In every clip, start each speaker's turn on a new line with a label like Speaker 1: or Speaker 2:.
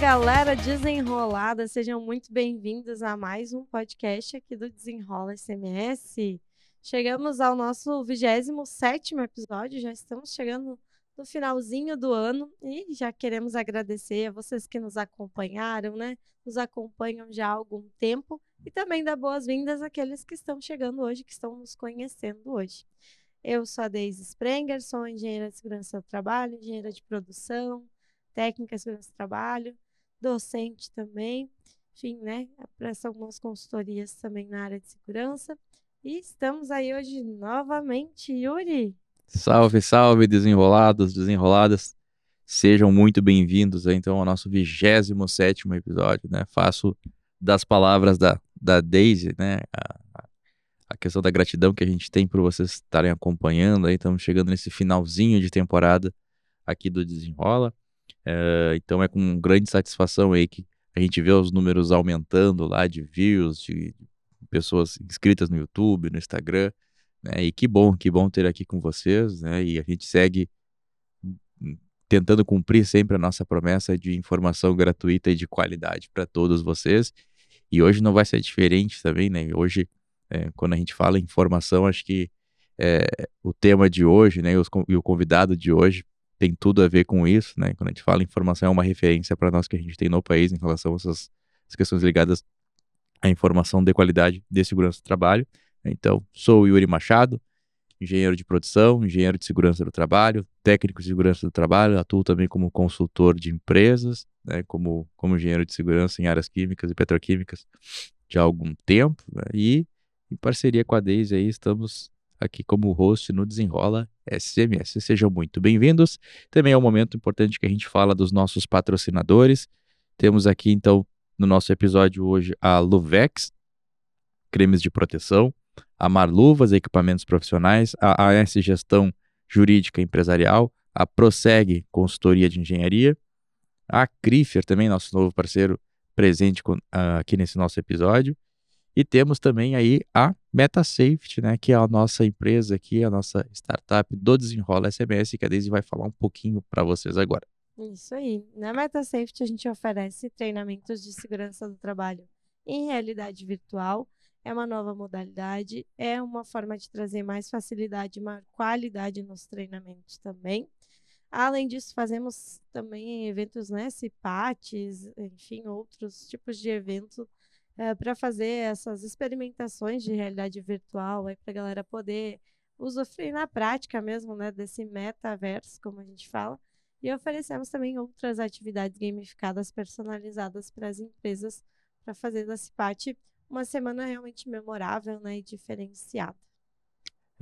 Speaker 1: galera desenrolada, sejam muito bem-vindos a mais um podcast aqui do Desenrola SMS. Chegamos ao nosso 27 episódio, já estamos chegando no finalzinho do ano e já queremos agradecer a vocês que nos acompanharam, né? Nos acompanham já há algum tempo e também dar boas-vindas àqueles que estão chegando hoje, que estão nos conhecendo hoje. Eu sou a Deise Sprenger, sou engenheira de segurança do trabalho, engenheira de produção, técnica de segurança do trabalho, docente também, enfim, né? Presto algumas consultorias também na área de segurança. E estamos aí hoje novamente, Yuri.
Speaker 2: Salve, salve, desenrolados, desenroladas. Sejam muito bem-vindos então ao nosso 27 episódio, né? Faço das palavras da, da Daisy, né? A, a questão da gratidão que a gente tem por vocês estarem acompanhando aí. Estamos chegando nesse finalzinho de temporada aqui do Desenrola. É, então é com grande satisfação aí que a gente vê os números aumentando lá de views, de pessoas inscritas no YouTube, no Instagram. Né? E que bom, que bom ter aqui com vocês, né? E a gente segue tentando cumprir sempre a nossa promessa de informação gratuita e de qualidade para todos vocês. E hoje não vai ser diferente também, né? Hoje, é, quando a gente fala em informação, acho que é, o tema de hoje, né, e o convidado de hoje tem tudo a ver com isso, né? Quando a gente fala informação, é uma referência para nós que a gente tem no país em relação a essas, essas questões ligadas à informação de qualidade de segurança do trabalho. Então, sou o Yuri Machado, engenheiro de produção, engenheiro de segurança do trabalho, técnico de segurança do trabalho, atuo também como consultor de empresas, né, como, como engenheiro de segurança em áreas químicas e petroquímicas há algum tempo, né, e em parceria com a Deise aí estamos aqui como host no Desenrola SMS. Sejam muito bem-vindos. Também é um momento importante que a gente fala dos nossos patrocinadores. Temos aqui então no nosso episódio hoje a Luvex, cremes de proteção, a Marluvas, equipamentos profissionais, a AS Gestão Jurídica Empresarial, a Prossegue Consultoria de Engenharia, a Crifer também, nosso novo parceiro presente com, uh, aqui nesse nosso episódio, e temos também aí a MetaSafety, né, que é a nossa empresa aqui, a nossa startup do Desenrola SMS, que a Daisy vai falar um pouquinho para vocês agora.
Speaker 1: Isso aí. Na MetaSafety a gente oferece treinamentos de segurança do trabalho em realidade virtual, é uma nova modalidade, é uma forma de trazer mais facilidade e maior qualidade nos treinamentos também. Além disso, fazemos também eventos, né, CIPATs, enfim, outros tipos de eventos é, para fazer essas experimentações de realidade virtual, para a galera poder usufruir na prática mesmo, né, desse metaverso, como a gente fala. E oferecemos também outras atividades gamificadas personalizadas para as empresas para fazer da CIPAT uma semana realmente memorável né, e diferenciada.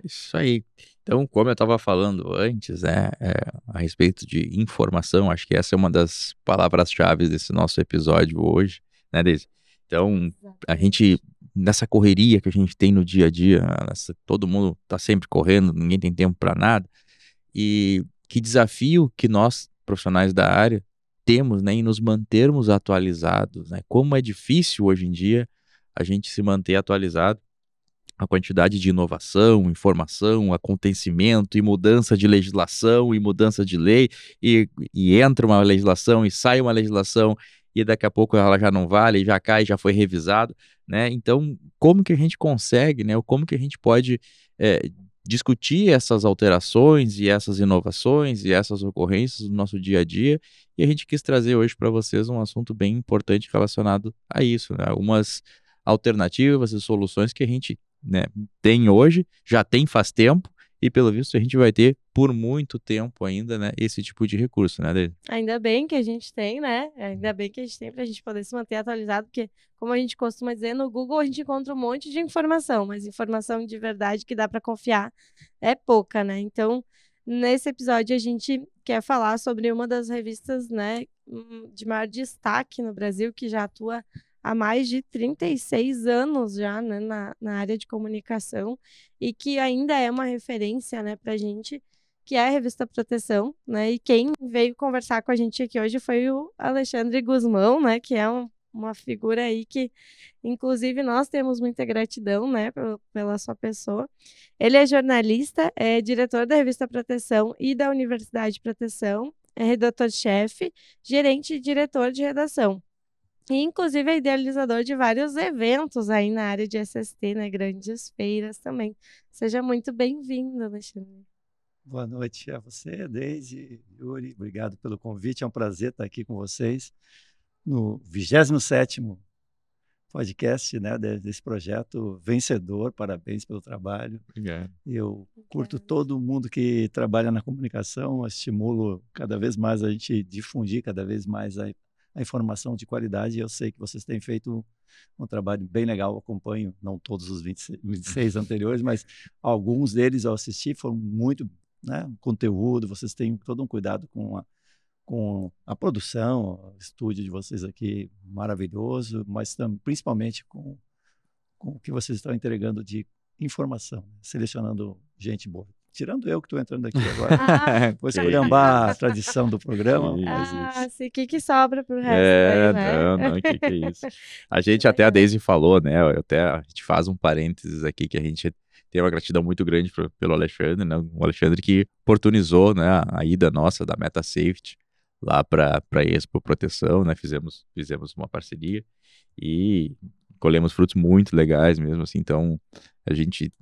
Speaker 2: Isso aí. Então, como eu estava falando antes, né, é, a respeito de informação, acho que essa é uma das palavras-chave desse nosso episódio hoje, né, Deise? Então, a gente, nessa correria que a gente tem no dia a dia, nessa, todo mundo está sempre correndo, ninguém tem tempo para nada, e que desafio que nós, profissionais da área, temos né, em nos mantermos atualizados, né? Como é difícil hoje em dia a gente se manter atualizado. A quantidade de inovação, informação, acontecimento e mudança de legislação e mudança de lei, e, e entra uma legislação e sai uma legislação, e daqui a pouco ela já não vale, já cai, já foi revisado, né? Então, como que a gente consegue, né? Como que a gente pode é, discutir essas alterações e essas inovações e essas ocorrências no nosso dia a dia. E a gente quis trazer hoje para vocês um assunto bem importante relacionado a isso, né? algumas alternativas e soluções que a gente né, tem hoje, já tem faz tempo, e pelo visto a gente vai ter por muito tempo ainda, né, esse tipo de recurso, né, Dele?
Speaker 1: Ainda bem que a gente tem, né? Ainda bem que a gente tem para a gente poder se manter atualizado, porque, como a gente costuma dizer, no Google a gente encontra um monte de informação, mas informação de verdade que dá para confiar é pouca, né? Então, nesse episódio a gente quer falar sobre uma das revistas, né, hum, de maior destaque no Brasil, que já atua há mais de 36 anos já né, na, na área de comunicação e que ainda é uma referência né, para a gente, que é a revista Proteção, né? E quem veio conversar com a gente aqui hoje foi o Alexandre Guzmão, né? Que é um, uma figura aí que, inclusive, nós temos muita gratidão, né, pela sua pessoa. Ele é jornalista, é diretor da revista Proteção e da Universidade Proteção, é redator-chefe, gerente e diretor de redação. E, inclusive, é idealizador de vários eventos aí na área de SST, né? Grandes feiras também. Seja muito bem-vindo, Alexandre.
Speaker 3: Boa noite a você, Deise, Yuri. Obrigado pelo convite. É um prazer estar aqui com vocês no 27º podcast né, desse projeto vencedor. Parabéns pelo trabalho.
Speaker 2: Obrigado.
Speaker 3: Eu curto todo mundo que trabalha na comunicação, estimulo cada vez mais a gente difundir cada vez mais a, a informação de qualidade. Eu sei que vocês têm feito um, um trabalho bem legal. Eu acompanho, não todos os 20, 26 anteriores, mas alguns deles eu assisti, foram muito né, conteúdo, vocês têm todo um cuidado com a, com a produção, o estúdio de vocês aqui maravilhoso, mas também, principalmente com, com o que vocês estão entregando de informação, selecionando gente boa. Tirando eu que estou entrando aqui agora. Ah, Vou escolhambar a tradição do programa.
Speaker 1: Mas ah, isso. o que, que sobra para o resto?
Speaker 2: É, aí, né? não, não, o que, que é isso? A gente até, a Daisy falou, né? Até a gente faz um parênteses aqui que a gente tem uma gratidão muito grande pro, pelo Alexandre, né? O Alexandre que oportunizou, né, a ida nossa da Meta Safety lá para para Expo Proteção, né? Fizemos fizemos uma parceria e colhemos frutos muito legais mesmo, assim. Então a gente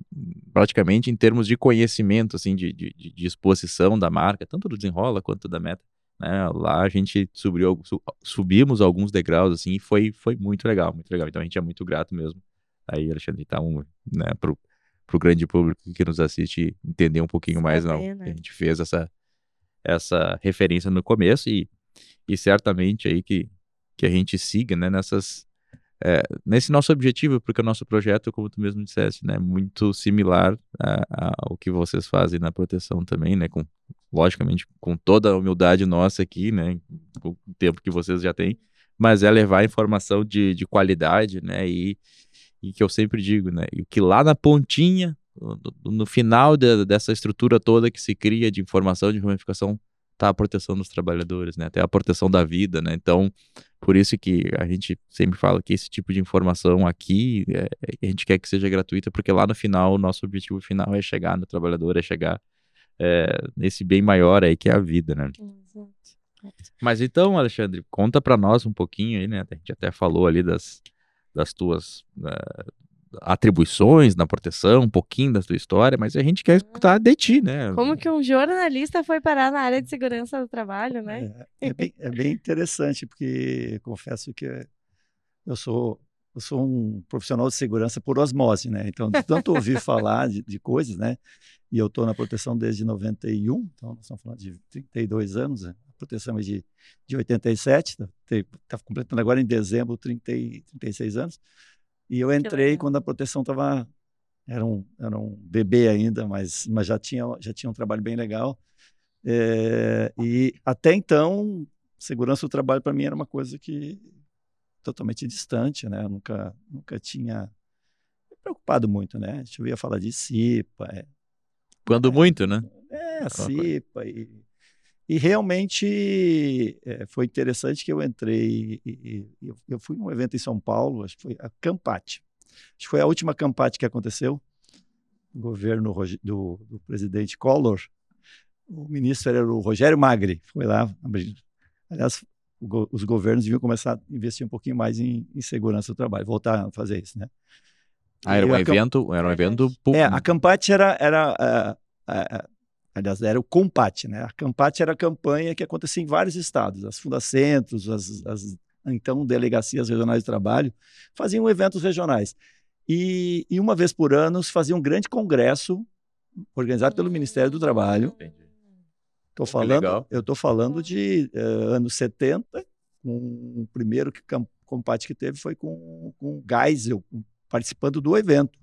Speaker 2: praticamente em termos de conhecimento, assim, de, de, de exposição da marca, tanto do Desenrola quanto da Meta, né? Lá a gente subiu, subimos alguns degraus, assim, e foi foi muito legal, muito legal. Então a gente é muito grato mesmo. Aí, Alexandre, então, né, pro, para o grande público que nos assiste entender um pouquinho mais, não. Né? A gente fez essa, essa referência no começo e, e certamente aí que, que a gente siga, né, nessas, é, nesse nosso objetivo, porque o nosso projeto, como tu mesmo disseste, né, é muito similar ao que vocês fazem na proteção também, né, com, logicamente com toda a humildade nossa aqui, né, com o tempo que vocês já têm, mas é levar informação de, de qualidade, né, e, e que eu sempre digo, né? E que lá na pontinha, no, no final de, dessa estrutura toda que se cria de informação, de ramificação, está a proteção dos trabalhadores, né? Até a proteção da vida, né? Então, por isso que a gente sempre fala que esse tipo de informação aqui, é, a gente quer que seja gratuita, porque lá no final, o nosso objetivo final é chegar no trabalhador, é chegar é, nesse bem maior aí que é a vida, né? Mas então, Alexandre, conta para nós um pouquinho aí, né? A gente até falou ali das, das tuas uh, atribuições na proteção, um pouquinho da tua história, mas a gente quer escutar de ti, né?
Speaker 1: Como que um jornalista foi parar na área de segurança do trabalho, né?
Speaker 3: É, é, bem, é bem, interessante, porque confesso que eu sou eu sou um profissional de segurança por osmose, né? Então, de tanto ouvir falar de, de, coisas, né? E eu estou na proteção desde 91, então nós estamos falando de 32 anos, né? a proteção é de, de 87, está tá completando agora em dezembro 30, 36 anos. E eu entrei quando a proteção estava era um, era um bebê ainda, mas, mas já, tinha, já tinha um trabalho bem legal. É, e até então, segurança do trabalho para mim era uma coisa que totalmente distante, né? Eu nunca, nunca tinha me preocupado muito, né? A gente ouvia falar de CIPA. É,
Speaker 2: Quando é, muito, né?
Speaker 3: É, CIPA. E, e realmente é, foi interessante que eu entrei. E, e, eu fui num evento em São Paulo, acho que foi a Campate. Acho que foi a última Campate que aconteceu, no governo do, do presidente Collor. O ministro era o Rogério Magri, foi lá. Aliás, os governos deviam começar a investir um pouquinho mais em, em segurança do trabalho, voltar a fazer isso, né?
Speaker 2: Ah, era um evento, era um evento
Speaker 3: É, a Campate era, era uh, uh, aliás, era o Compate, né? A Campate era a campanha que acontecia em vários estados, as fundacentros, as, as então delegacias regionais de trabalho faziam eventos regionais. E, e uma vez por ano faziam um grande congresso organizado pelo Ministério do Trabalho. Tô falando, eu estou falando de uh, anos 70, com o primeiro que, combate que teve foi com, com o Geisel, participando do evento.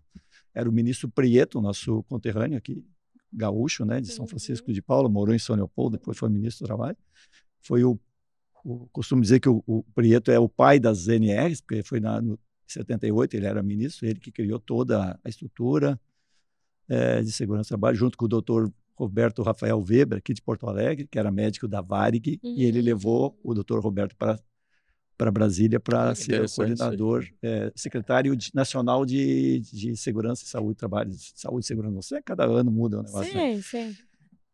Speaker 3: Era o ministro Prieto, nosso conterrâneo aqui, gaúcho, né, de São Francisco de Paula, morou em São Leopoldo, depois foi ministro do Trabalho. Foi o, o costumo dizer que o, o, Prieto é o pai das NRs, porque foi na, no 78, ele era ministro, ele que criou toda a estrutura é, de segurança do trabalho, junto com o doutor Roberto Rafael Weber, aqui de Porto Alegre, que era médico da Varig, uhum. e ele uhum. levou o doutor Roberto para para Brasília para ser o coordenador, é, secretário de, nacional de, de segurança e saúde, trabalho, saúde e segurança. Você cada ano muda o negócio.
Speaker 1: Sim, né? sim.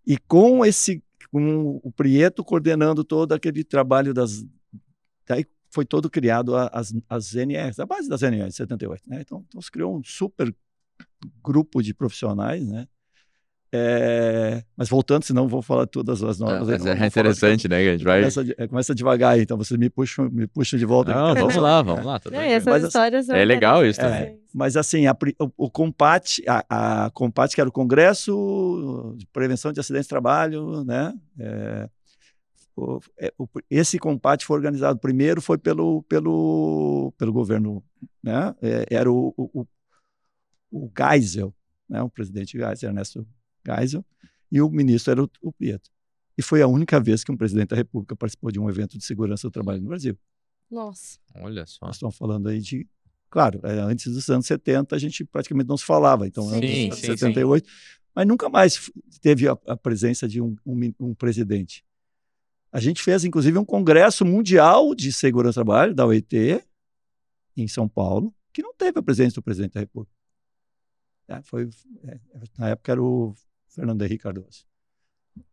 Speaker 3: E com esse com o Prieto coordenando todo aquele trabalho das. Daí foi todo criado as, as NRs, a base das NRs de 78. Né? Então, então se criou um super grupo de profissionais, né? É, mas voltando, senão vou falar todas as normas.
Speaker 2: Ah, é interessante, né? A gente vai...
Speaker 3: começa, é, começa devagar, então vocês me puxam, me puxam de volta.
Speaker 2: Não, vamos lá, vamos lá.
Speaker 1: Não, essas mas, histórias
Speaker 2: é legal isso também.
Speaker 3: É, mas assim, a, o, o COMPAT, a, a COMPAT, que era o Congresso de Prevenção de Acidentes de Trabalho, né? É, o, é, o, esse COMPAT foi organizado primeiro, foi pelo, pelo, pelo governo, né? É, era o, o, o Geisel, né? o presidente Geisel, Ernesto Geisel, e o ministro era o, o Prieto. E foi a única vez que um presidente da República participou de um evento de segurança do trabalho no Brasil.
Speaker 1: Nossa.
Speaker 2: Olha só.
Speaker 3: Nós estamos falando aí de. Claro, é, antes dos anos 70 a gente praticamente não se falava, então sim, antes de 78, sim. mas nunca mais teve a, a presença de um, um, um, presidente. A gente fez, inclusive, um congresso mundial de segurança do trabalho, da OIT, em São Paulo, que não teve a presença do presidente da República. É, foi, é, na época era o Fernando Henrique Cardoso.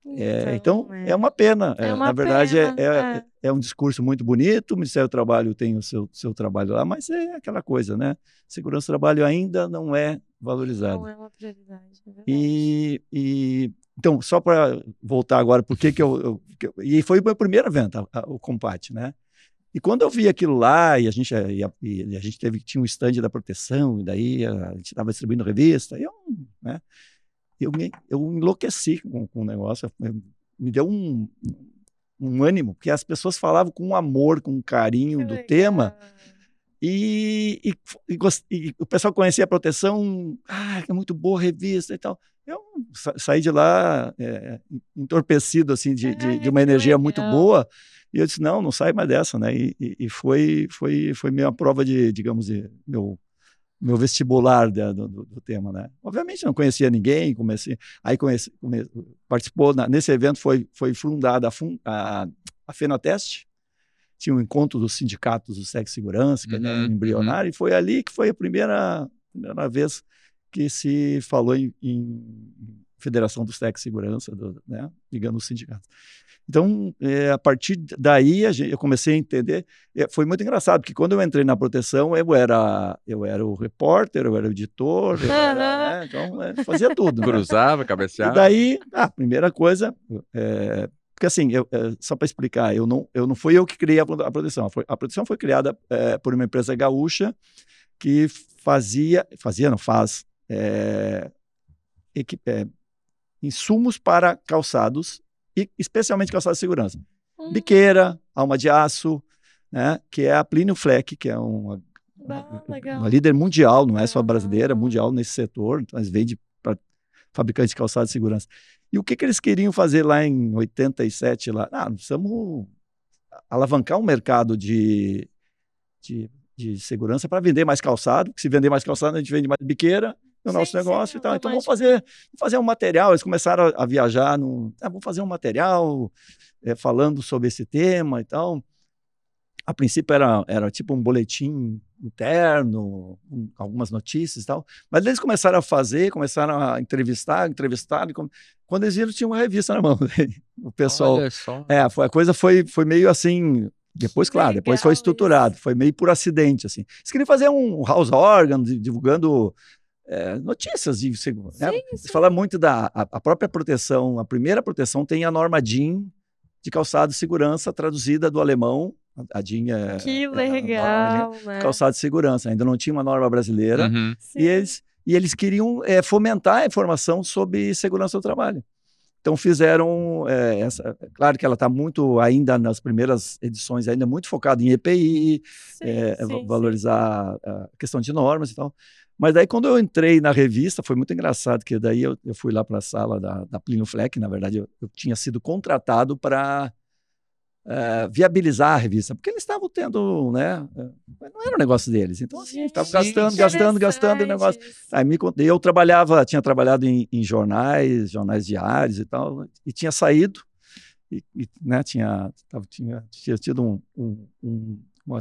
Speaker 3: É, então, então é. é. uma pena. É, uma na verdade, é, pena, é, é, é, um discurso muito bonito. O Ministério do Trabalho tem o seu, seu trabalho lá, mas é aquela coisa, né? Segurança do trabalho ainda não é valorizado.
Speaker 1: Não é uma prioridade.
Speaker 3: e, e, então, só para voltar agora, por que, que eu, eu, E foi o meu primeiro evento, a, a, o Compate, né? E quando eu vi aquilo lá, e a gente, e a, e a gente teve, tinha um stand da proteção, e daí a, a gente estava distribuindo revista, e eu, né? Eu, me, eu enlouqueci com, com o negócio, me deu um, um ânimo, porque as pessoas falavam com amor, com carinho que do legal. tema. E, e, e, e, o pessoal conhecia a proteção, ah, é muito boa revista e tal. Eu sa saí de lá é, entorpecido, assim, de, de, de uma energia muito boa. E eu disse, não, não sai mais dessa, né? E, e, foi, foi, foi minha prova de, digamos, de meu meu vestibular do, do, do, tema, né? Obviamente não conhecia ninguém, comecei, aí conheci, comecei, participou na, nesse evento foi foi fundada a, a, a Fenateste, tinha um encontro dos sindicatos do sexo e segurança, que é uhum, embrionário, uhum. e foi ali que foi a primeira, primeira vez que se falou em, em Federação do Sexo e Segurança, do, né, ligando os sindicatos. Então, é, a partir daí, gente, eu comecei a entender. É, foi muito engraçado, porque quando eu entrei na proteção, eu era, eu era o repórter, eu era o editor, era, né, então é, fazia tudo.
Speaker 2: Né? Cruzava, cabeceava.
Speaker 3: E daí, a primeira coisa, é, porque assim, eu, é, só para explicar, eu não, eu não fui eu que criei a, a proteção. A proteção foi criada é, por uma empresa gaúcha que fazia, fazia, não faz, insumos para calçados e especialmente calçados de segurança. Hum. Biqueira, alma de aço, né, que é a Plínio Fleck, que é uma, ah, uma líder mundial, não é só brasileira, ah. mundial nesse setor, mas vende para fabricantes de calçados de segurança. E o que, que eles queriam fazer lá em 87? Lá? Ah, precisamos alavancar um mercado de, de, de segurança para vender mais calçado, porque se vender mais calçado, a gente vende mais biqueira, no sim, nosso negócio sim, e tal. Então vamos fazer, vamos fazer um material. Eles começaram a, a viajar, no, ah, vamos fazer um material é, falando sobre esse tema e tal. A princípio era, era tipo um boletim interno, um, algumas notícias e tal. Mas eles começaram a fazer, começaram a entrevistar, entrevistar. Quando eles viram, tinha uma revista na mão. o pessoal. É, foi, a coisa foi, foi meio assim. Depois, claro, Legal depois foi estruturado, isso. foi meio por acidente, assim. Eles queriam fazer um house organ, divulgando é, notícias de segurança. Né? Você fala muito da a, a, própria proteção. A primeira proteção tem a norma DIN de calçado de segurança, traduzida do alemão. A DIN é.
Speaker 1: Que é legal!
Speaker 3: É, né? Calçado de segurança. Ainda não tinha uma norma brasileira. Uhum. E, eles, e eles queriam é, fomentar a informação sobre segurança do trabalho. Então fizeram é, essa, claro que ela está muito ainda nas primeiras edições ainda muito focada em EPI, sim, é, sim, valorizar sim. a questão de normas e tal. Mas daí, quando eu entrei na revista, foi muito engraçado, que daí eu, eu fui lá para a sala da, da Plínio Fleck, na verdade, eu, eu tinha sido contratado para eh, viabilizar a revista, porque eles estavam tendo, né, uh, não era o negócio deles, então assim, estavam gastando, gastando, gastando o negócio. Aí me, eu trabalhava, tinha trabalhado em, em, jornais, jornais diários e tal, e tinha saído, e, e né, tinha, tava, tinha, tinha tido um, um, um, uma,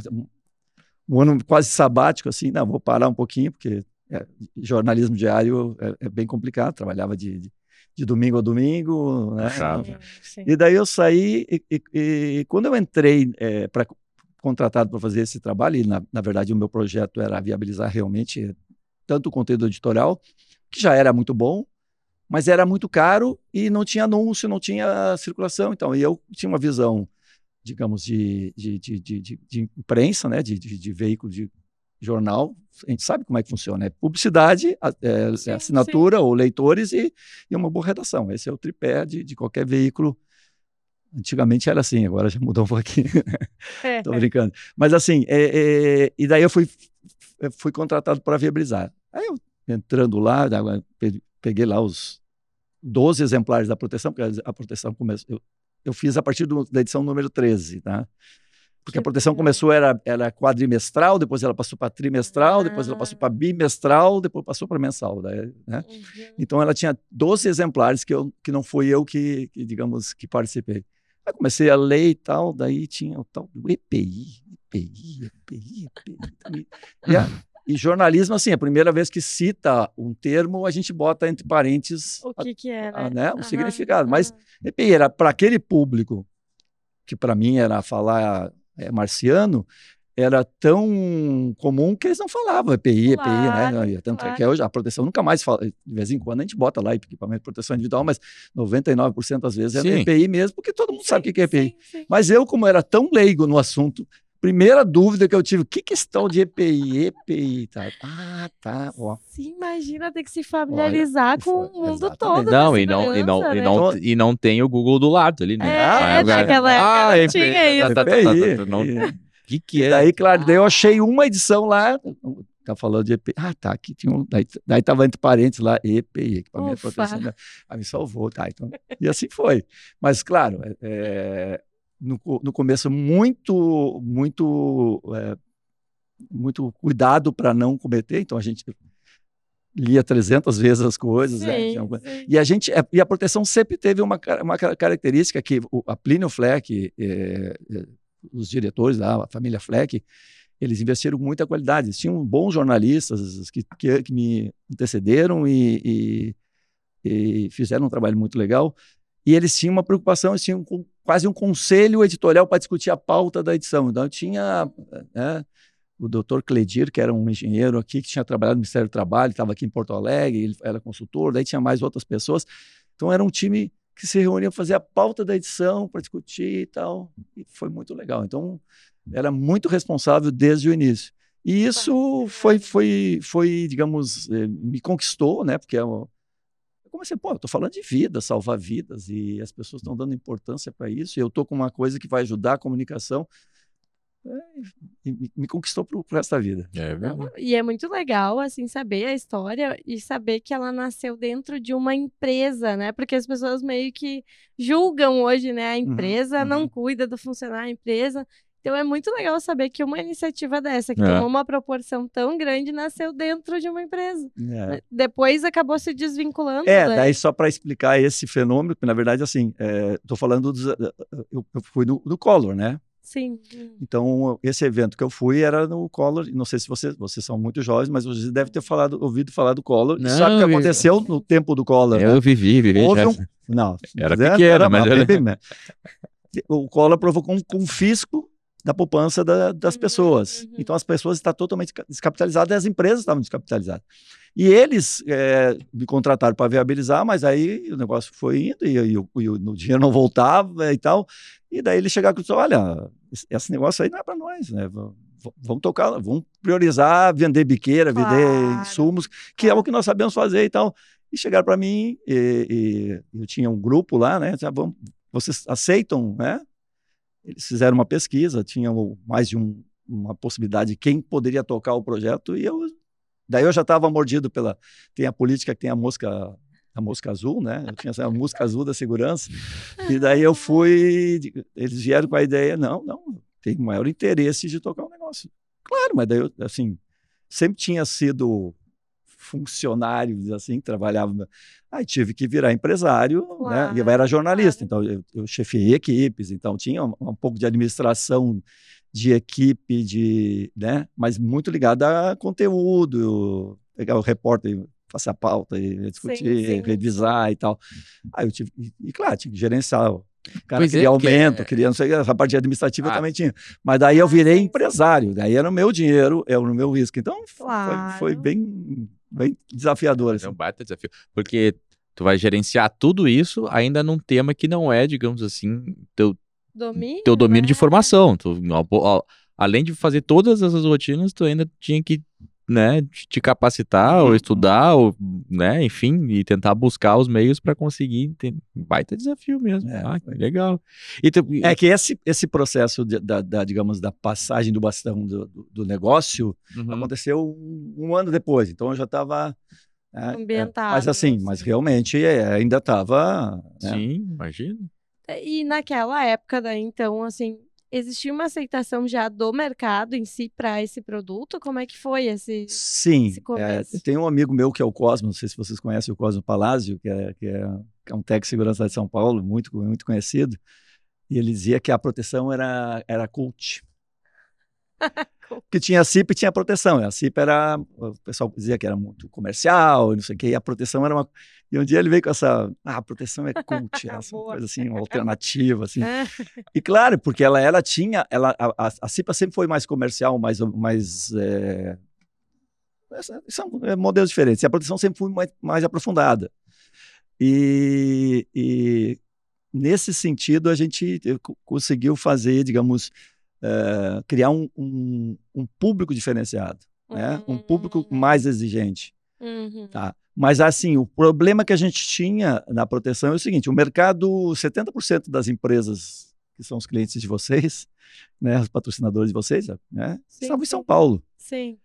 Speaker 3: um ano quase sabático, assim, não, vou parar um pouquinho, porque é, jornalismo diário é, é, bem complicado, trabalhava de, de, de domingo a domingo, né?
Speaker 1: Sim, sim.
Speaker 3: E daí eu saí e, e- e quando eu entrei para contratado para fazer esse trabalho, e na, na verdade o meu projeto era viabilizar realmente tanto o conteúdo editorial, que já era muito bom, mas era muito caro e não tinha anúncio, não tinha circulação. Então, e eu tinha uma visão, digamos, de, de, de, de, imprensa, né? de, de, veículo de jornal. A gente sabe como é que funciona. É publicidade, é, é assinatura ou leitores e, e uma boa redação. Esse é o tripé de, de qualquer veículo. Antigamente era assim, agora já mudou um pouquinho.
Speaker 1: É,
Speaker 3: Tô brincando. Mas assim, é, é, e daí eu fui, fui contratado para viabilizar. Aí eu entrando lá, peguei lá os 12 exemplares da proteção, porque a proteção começou. Eu, eu fiz a partir do- da edição número 13, tá? Porque
Speaker 1: Que
Speaker 3: a proteção começou, era, era quadrimestral, depois ela passou para trimestral, depois ela
Speaker 1: Ah.
Speaker 3: passou para bimestral, depois passou para mensal. Daí, né?
Speaker 1: uhum.
Speaker 3: Então ela tinha 12 exemplares que, eu, que não fui eu que, que, digamos, que participei. Aí comecei a ler e tal, daí tinha o tal do EPI, EPI, EPI, EPI. E, a- e jornalismo, assim, a primeira vez que cita um termo, a gente bota entre parênteses
Speaker 1: O que que é, né?
Speaker 3: a- né, o
Speaker 1: Aham,
Speaker 3: significado. Mas. EPI era para aquele público, que para mim era falar é, marciano, era tão comum que eles não falavam EPI,
Speaker 1: Claro,
Speaker 3: EPI, né? Tanto é
Speaker 1: claro.
Speaker 3: que hoje a proteção nunca mais fala. De vez em quando a gente bota lá equipamento de proteção individual, mas 99% das vezes é
Speaker 2: Sim.
Speaker 3: EPI mesmo, porque todo mundo sabe o que que é EPI.
Speaker 1: Sim, sim.
Speaker 3: Mas eu, como era tão leigo no assunto, primeira dúvida que eu tive, o que que é esse tal de EPI? EPI, tá? Ah, tá, ó.
Speaker 1: Se imagina ter que se familiarizar com o mundo
Speaker 3: exatamente.
Speaker 1: todo.
Speaker 2: Não, e não, e não,
Speaker 1: segurança,
Speaker 2: e
Speaker 1: né?
Speaker 2: não, e não tem o Google do lado ali, né?
Speaker 1: É,
Speaker 2: Aí o cara-
Speaker 1: naquela época não
Speaker 2: é,
Speaker 1: tinha
Speaker 2: é,
Speaker 1: isso.
Speaker 2: tá, tá, tá, tá,
Speaker 3: EPI.
Speaker 2: tá, não-
Speaker 3: E-
Speaker 2: que que é?
Speaker 3: Daí, claro, daí eu achei uma edição lá, tá falando de EPI. Ah, tá, aqui tinha um. Daí, daí tava entre parênteses lá, EPI, equipamento de proteção. né? Aí me salvou, tá? Então, e assim foi. Mas, claro, é, é, no, no começo, muito, muito, é, muito cuidado para não cometer. Então, a gente lia 300 vezes as coisas. né?
Speaker 1: Sim, sim.
Speaker 3: e a gente é, e a proteção sempre teve uma, uma ca- característica que o, a Plínio Fleck, eh, eh, os diretores da família Fleck, eles investiram muita qualidade. Eles tinham bons jornalistas que, que, que me antecederam e, e- e fizeram um trabalho muito legal. E eles tinham uma preocupação, eles tinham quase um conselho editorial para discutir a pauta da edição. Então, tinha né, o doutor Cledir, que era um engenheiro aqui, que tinha trabalhado no Ministério do Trabalho, estava aqui em Porto Alegre, ele era consultor, daí tinha mais outras pessoas. Então, era um time que se reunia para fazer a pauta da edição, para discutir e tal. E foi muito legal. Então, era muito responsável desde o início. E isso foi, foi, foi digamos, eh, me conquistou, né? Porque é eu comecei, pô, eu tô falando de vida, salvar vidas, e as pessoas estão dando importância para isso, e eu tô com uma coisa que vai ajudar a comunicação. É, e me, me conquistou pro, pro resto da vida.
Speaker 2: É verdade.
Speaker 1: E é muito legal, assim, saber a história e saber que ela nasceu dentro de uma empresa, né? Porque as pessoas meio que julgam hoje, né? A empresa não
Speaker 3: uhum.
Speaker 1: cuida do funcionário, a empresa. Então é muito legal saber que uma iniciativa dessa, que
Speaker 2: É.
Speaker 1: tomou uma proporção tão grande, nasceu dentro de uma empresa.
Speaker 3: É.
Speaker 1: Depois acabou se desvinculando.
Speaker 3: É,
Speaker 1: né?
Speaker 3: daí só para explicar esse fenômeno, que na verdade, assim, estou falando dos, eu, eu fui no, no Collor, né?
Speaker 1: Sim.
Speaker 3: Então, esse evento que eu fui era no Collor, não sei se vocês, vocês são muito jovens, mas vocês devem ter falado, ouvido falar do Collor.
Speaker 2: Não,
Speaker 3: Sabe o que
Speaker 2: eu-
Speaker 3: aconteceu no tempo do Collor?
Speaker 2: Eu vivi, vivi.
Speaker 3: Houve
Speaker 2: já.
Speaker 3: um- Não,
Speaker 2: Era
Speaker 3: né?
Speaker 2: pequeno, mas era-
Speaker 3: bem- O Collor provocou um confisco da poupança da- das
Speaker 1: Uhum,
Speaker 3: pessoas.
Speaker 1: uhum.
Speaker 3: Então, as pessoas estão totalmente ca- descapitalizadas e as empresas estavam descapitalizadas. E eles eh, me contrataram para viabilizar, mas aí o negócio foi indo e, e o- e o dinheiro não voltava e tal. E daí eles chegaram e disseram, olha, esse- negócio aí não é para nós, né? Vamos tocar, vamos priorizar vender biqueira,
Speaker 1: Claro,
Speaker 3: vender insumos, que é o que nós sabemos fazer e tal. E chegaram para mim, e, e eu tinha um grupo lá, né? disseram, "Vamos- vocês aceitam, né? Eles fizeram uma pesquisa, tinham mais de um- uma possibilidade de quem poderia tocar o projeto, e eu. Daí eu já estava mordido pela. Tem a política que tem a mosca. A mosca azul, né? Eu tinha a mosca azul da segurança. E daí eu fui. Eles vieram com a ideia: não, não, tem maior interesse de tocar o negócio. Claro, mas daí eu, assim, sempre tinha sido funcionário, assim, trabalhava. Aí tive que virar empresário, né? E eu era
Speaker 1: Claro,
Speaker 3: jornalista,
Speaker 1: claro.
Speaker 3: então eu, eu chefiei equipes, então tinha um, um pouco de administração de equipe, de, né? Mas muito ligado a conteúdo, pegar o repórter fazer a pauta e discutir,
Speaker 1: Sim, sim.
Speaker 3: revisar e tal. Aí eu tive, e, e claro, tinha que gerenciar. O cara
Speaker 2: Pois é,
Speaker 3: queria
Speaker 2: porque-
Speaker 3: aumento, queria não sei, essa parte administrativa eu
Speaker 2: Ah.
Speaker 3: também tinha. Mas daí eu
Speaker 1: Ah,
Speaker 3: virei empresário, daí era o meu dinheiro, eu no meu risco. Então foi-
Speaker 1: Claro.
Speaker 3: foi, bem, bem desafiador.
Speaker 2: É
Speaker 3: Assim.
Speaker 2: um baita desafio. Porque tu vai gerenciar tudo isso ainda num tema que não é, digamos assim, teu,
Speaker 1: Domínio,
Speaker 2: teu domínio
Speaker 1: né?
Speaker 2: de formação. Tu, além de fazer todas essas rotinas, tu ainda tinha que né, te te capacitar ou
Speaker 3: Uhum.
Speaker 2: estudar, ou, né, enfim, e tentar buscar os meios para conseguir. Ter... Baita desafio mesmo.
Speaker 3: É,
Speaker 2: ah, legal. E tu-
Speaker 3: É que esse, esse processo de- da, da, digamos, da passagem do bastão do, do- negócio
Speaker 2: Uhum.
Speaker 3: aconteceu um, um ano depois. Então eu já estava
Speaker 1: Ambientado,
Speaker 3: mas assim,
Speaker 1: assim.
Speaker 3: mas realmente é, ainda estava.
Speaker 2: Sim, imagina.
Speaker 1: E naquela época, daí, então, assim, existia uma aceitação já do mercado em si para esse produto? Como é que foi esse?
Speaker 3: Sim,
Speaker 1: esse
Speaker 3: é, tem um amigo meu que é o Cosmo, não sei se vocês conhecem o Cosmo Palazzo, que é, que é, que é um técnico de segurança de São Paulo, muito, muito conhecido, e ele dizia que a proteção era, era cult. que tinha a CIP e tinha a proteção. A CIP era, o pessoal dizia que era muito comercial, não sei o quê, e a proteção era uma. E um dia ele veio com essa, ah, a proteção é cult, essa coisa assim, uma alternativa, assim.
Speaker 1: Ah,
Speaker 3: E claro, porque ela, ela tinha, ela, a, a, CIPA sempre foi mais comercial, mais, mais é, são é, modelos diferentes. E a proteção sempre foi mais, mais aprofundada. E, e nesse sentido a gente eh, co- conseguiu fazer, digamos, eh, criar um, um, um público diferenciado, né? Um público
Speaker 1: Hum.
Speaker 3: mais exigente.
Speaker 1: uhum.
Speaker 3: Tá. Mas assim, o problema que a gente tinha na proteção é o seguinte: o mercado, 70% das empresas que são os clientes de vocês, né, os patrocinadores de vocês, né, estavam em. São Paulo.
Speaker 1: Sim,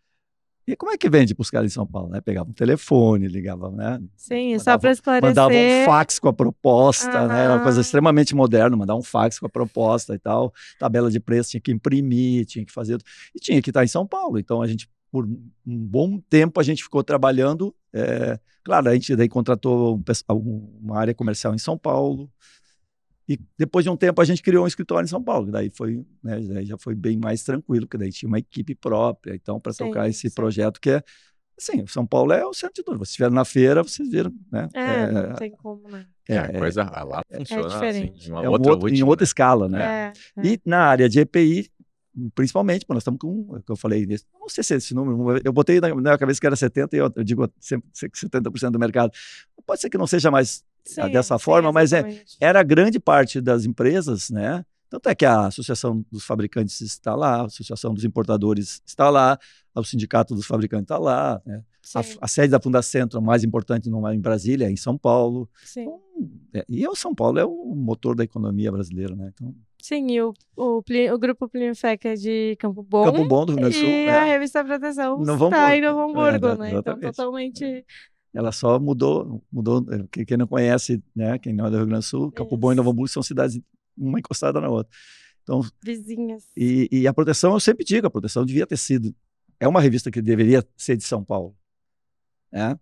Speaker 3: E como é que vende para os caras em São Paulo? Né? Pegava um telefone, ligava, né?
Speaker 1: sim, só
Speaker 3: Mandava-
Speaker 1: para esclarecer.
Speaker 3: Mandava um fax com a proposta, né? Uma coisa extremamente moderna, mandar um fax com a proposta e tal. Tabela de preço tinha que imprimir, tinha que fazer. E tinha que estar em São Paulo. Então a gente, por um bom tempo, a gente ficou trabalhando. é, Claro, a gente daí contratou um- uma área comercial em São Paulo. E depois de um tempo a gente criou um escritório em São Paulo. Daí foi, né, daí já foi bem mais tranquilo, porque daí tinha uma equipe própria, então para tocar esse
Speaker 1: sim.
Speaker 3: projeto que é Sim, São Paulo é o centro de tudo. Vocês estiveram na feira, vocês viram, né?
Speaker 1: É, não tem como, né?
Speaker 2: É, a coisa lá funciona
Speaker 1: diferente.
Speaker 2: assim, de uma
Speaker 3: é um
Speaker 2: outra
Speaker 3: outro- em
Speaker 2: rotina.
Speaker 3: outra escala, né?
Speaker 1: É, é.
Speaker 3: E na área de EPI, principalmente, nós estamos com, é que eu falei, nesse- não sei se é esse número, eu botei na, na minha cabeça que era 70 e eu, eu digo sempre que 70% do mercado. Pode ser que não seja mais
Speaker 1: Sim,
Speaker 3: dessa
Speaker 1: sim,
Speaker 3: forma, mas é- era grande parte das empresas, né? Tanto é que a Associação dos Fabricantes está lá, a Associação dos Importadores está lá, o Sindicato dos Fabricantes está lá, né? a, a sede da Fundacentro, a mais importante não é em Brasília, é em São Paulo.
Speaker 1: sim.
Speaker 3: Então, é, e o São Paulo é o motor da economia brasileira, né? Então,
Speaker 1: Sim, e o, o, o grupo Plínio Feca é de Campo Bom.
Speaker 3: Campo Bom do Rio Grande do Sul,
Speaker 1: e
Speaker 3: né?
Speaker 1: a revista Proteção
Speaker 3: Novo
Speaker 1: está em. Novo Hamburgo,
Speaker 3: É,
Speaker 1: né? Então, totalmente.
Speaker 3: Ela só mudou, mudou. é, Quem, não conhece, né? Quem não é do Rio Grande do Sul, Campo Bom e. Novo Hamburgo são cidades uma encostada na outra. Então,
Speaker 1: Vizinhas.
Speaker 3: e, e a proteção, eu sempre digo, a proteção devia ter sido. É uma revista que deveria ser de São Paulo. Né?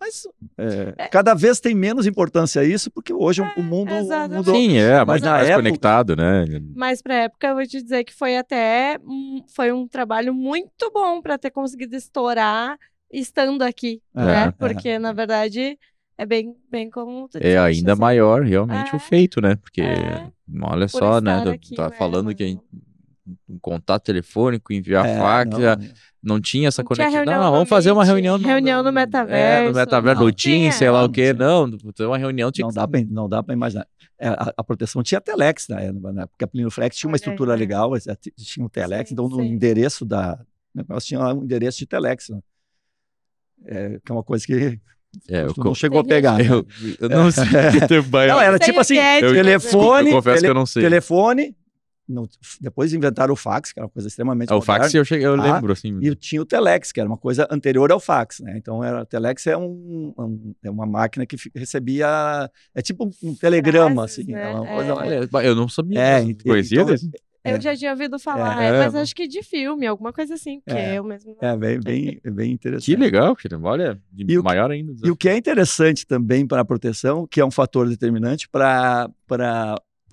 Speaker 3: Mas é, cada vez tem menos importância isso, porque hoje o- o mundo
Speaker 1: exatamente.
Speaker 3: mudou.
Speaker 2: Sim, é,
Speaker 3: Mas
Speaker 2: mas
Speaker 3: na
Speaker 2: mais
Speaker 3: época-
Speaker 2: conectado, né?
Speaker 1: Mas pra época, eu vou te dizer que foi até um, foi um trabalho muito bom para ter conseguido estourar estando aqui,
Speaker 3: É,
Speaker 1: né?
Speaker 3: é.
Speaker 1: Porque, na verdade, é bem, bem como tu
Speaker 2: É ainda
Speaker 1: assim.
Speaker 2: maior realmente
Speaker 1: É.
Speaker 2: o feito, né? Porque,
Speaker 1: É.
Speaker 2: olha
Speaker 1: Por
Speaker 2: só, né? Tá,
Speaker 1: aqui,
Speaker 2: tá
Speaker 1: né,
Speaker 2: falando que a
Speaker 1: mano?
Speaker 2: gente- um contato telefônico, enviar
Speaker 3: É,
Speaker 2: fax,
Speaker 3: não,
Speaker 2: não tinha essa
Speaker 1: Não tinha
Speaker 2: conexão.
Speaker 1: reunião
Speaker 2: Não,
Speaker 1: no
Speaker 2: vamos fazer uma reunião no,
Speaker 1: reunião no
Speaker 2: É, no
Speaker 1: metaverso,
Speaker 2: metaverso,
Speaker 1: não
Speaker 2: no
Speaker 1: tinha.
Speaker 2: sei lá
Speaker 3: Não,
Speaker 2: o quê.
Speaker 3: não
Speaker 2: Não, ter uma reunião tinha
Speaker 3: não
Speaker 2: que
Speaker 3: dá pra, não dá para imaginar. É, a, a proteção tinha telex na época, né? porque a Plínio Flex tinha uma estrutura
Speaker 1: né?
Speaker 3: legal, é, tinha um telex,
Speaker 1: Sim,
Speaker 3: então no
Speaker 1: sim.
Speaker 3: endereço da. Nós tinha lá um endereço de telex. Né? É, que é uma coisa que
Speaker 2: É, eu,
Speaker 3: não chegou a pegar. né?
Speaker 2: eu, eu não sei.
Speaker 3: Não, era tipo assim,
Speaker 1: é,
Speaker 2: eu,
Speaker 3: telefone,
Speaker 2: eu confesso
Speaker 3: tele-
Speaker 2: que eu não sei.
Speaker 3: telefone, não- depois inventaram o fax, que era uma coisa extremamente
Speaker 2: É, o
Speaker 3: moderna,
Speaker 2: fax eu, cheguei, eu
Speaker 3: Ah,
Speaker 2: lembro, assim.
Speaker 3: E tinha o telex, que era uma coisa anterior ao fax, né? Então, era, o telex é, um, um- é uma máquina que recebia... É tipo um telegrama,
Speaker 1: Frases,
Speaker 3: assim.
Speaker 1: né?
Speaker 3: É uma
Speaker 1: É.
Speaker 3: coisa...
Speaker 2: Olha, eu não sabia.
Speaker 3: É,
Speaker 2: Conhecia
Speaker 3: então,
Speaker 2: desse?
Speaker 1: Eu
Speaker 3: É.
Speaker 1: já tinha ouvido falar,
Speaker 2: É,
Speaker 1: é, mas
Speaker 2: é.
Speaker 1: acho que de filme, alguma coisa assim, porque
Speaker 3: É.
Speaker 1: eu mesmo.
Speaker 3: É bem, bem, bem interessante.
Speaker 2: Que legal, cara. Olha, de
Speaker 3: E o que-
Speaker 2: maior ainda.
Speaker 3: E o que é interessante também para a proteção, que é um fator determinante para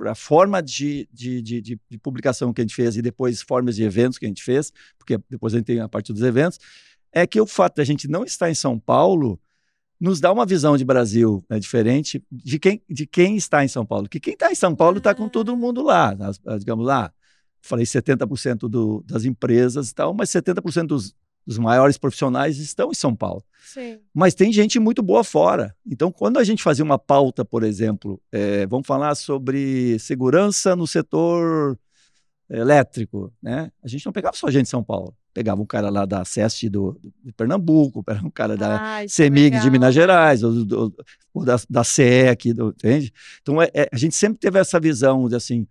Speaker 3: a forma de, de, de, de- de publicação que a gente fez e depois formas de eventos que a gente fez, porque depois a gente tem a parte dos eventos, é que o fato da gente não estar em São Paulo nos dá uma visão de Brasil né, diferente de quem, de quem está em São Paulo. Que quem está em São Paulo está com
Speaker 1: Ah.
Speaker 3: todo mundo lá. Digamos lá, falei 70% do, das empresas e tal, mas 70% dos, dos maiores profissionais estão em São Paulo.
Speaker 1: Sim.
Speaker 3: Mas tem gente muito boa fora. Então, quando a gente fazia uma pauta, por exemplo, eh, vamos falar sobre segurança no setor elétrico, né? A gente não pegava só gente de São Paulo. Pegava um cara lá da SEST do, de Pernambuco, pegava um cara da
Speaker 1: Ah, é
Speaker 3: CEMIG de
Speaker 1: legal.
Speaker 3: Minas Gerais, ou, do- ou da, da CE aqui, do, entende? Então, é- é- a gente sempre teve essa visão de assim,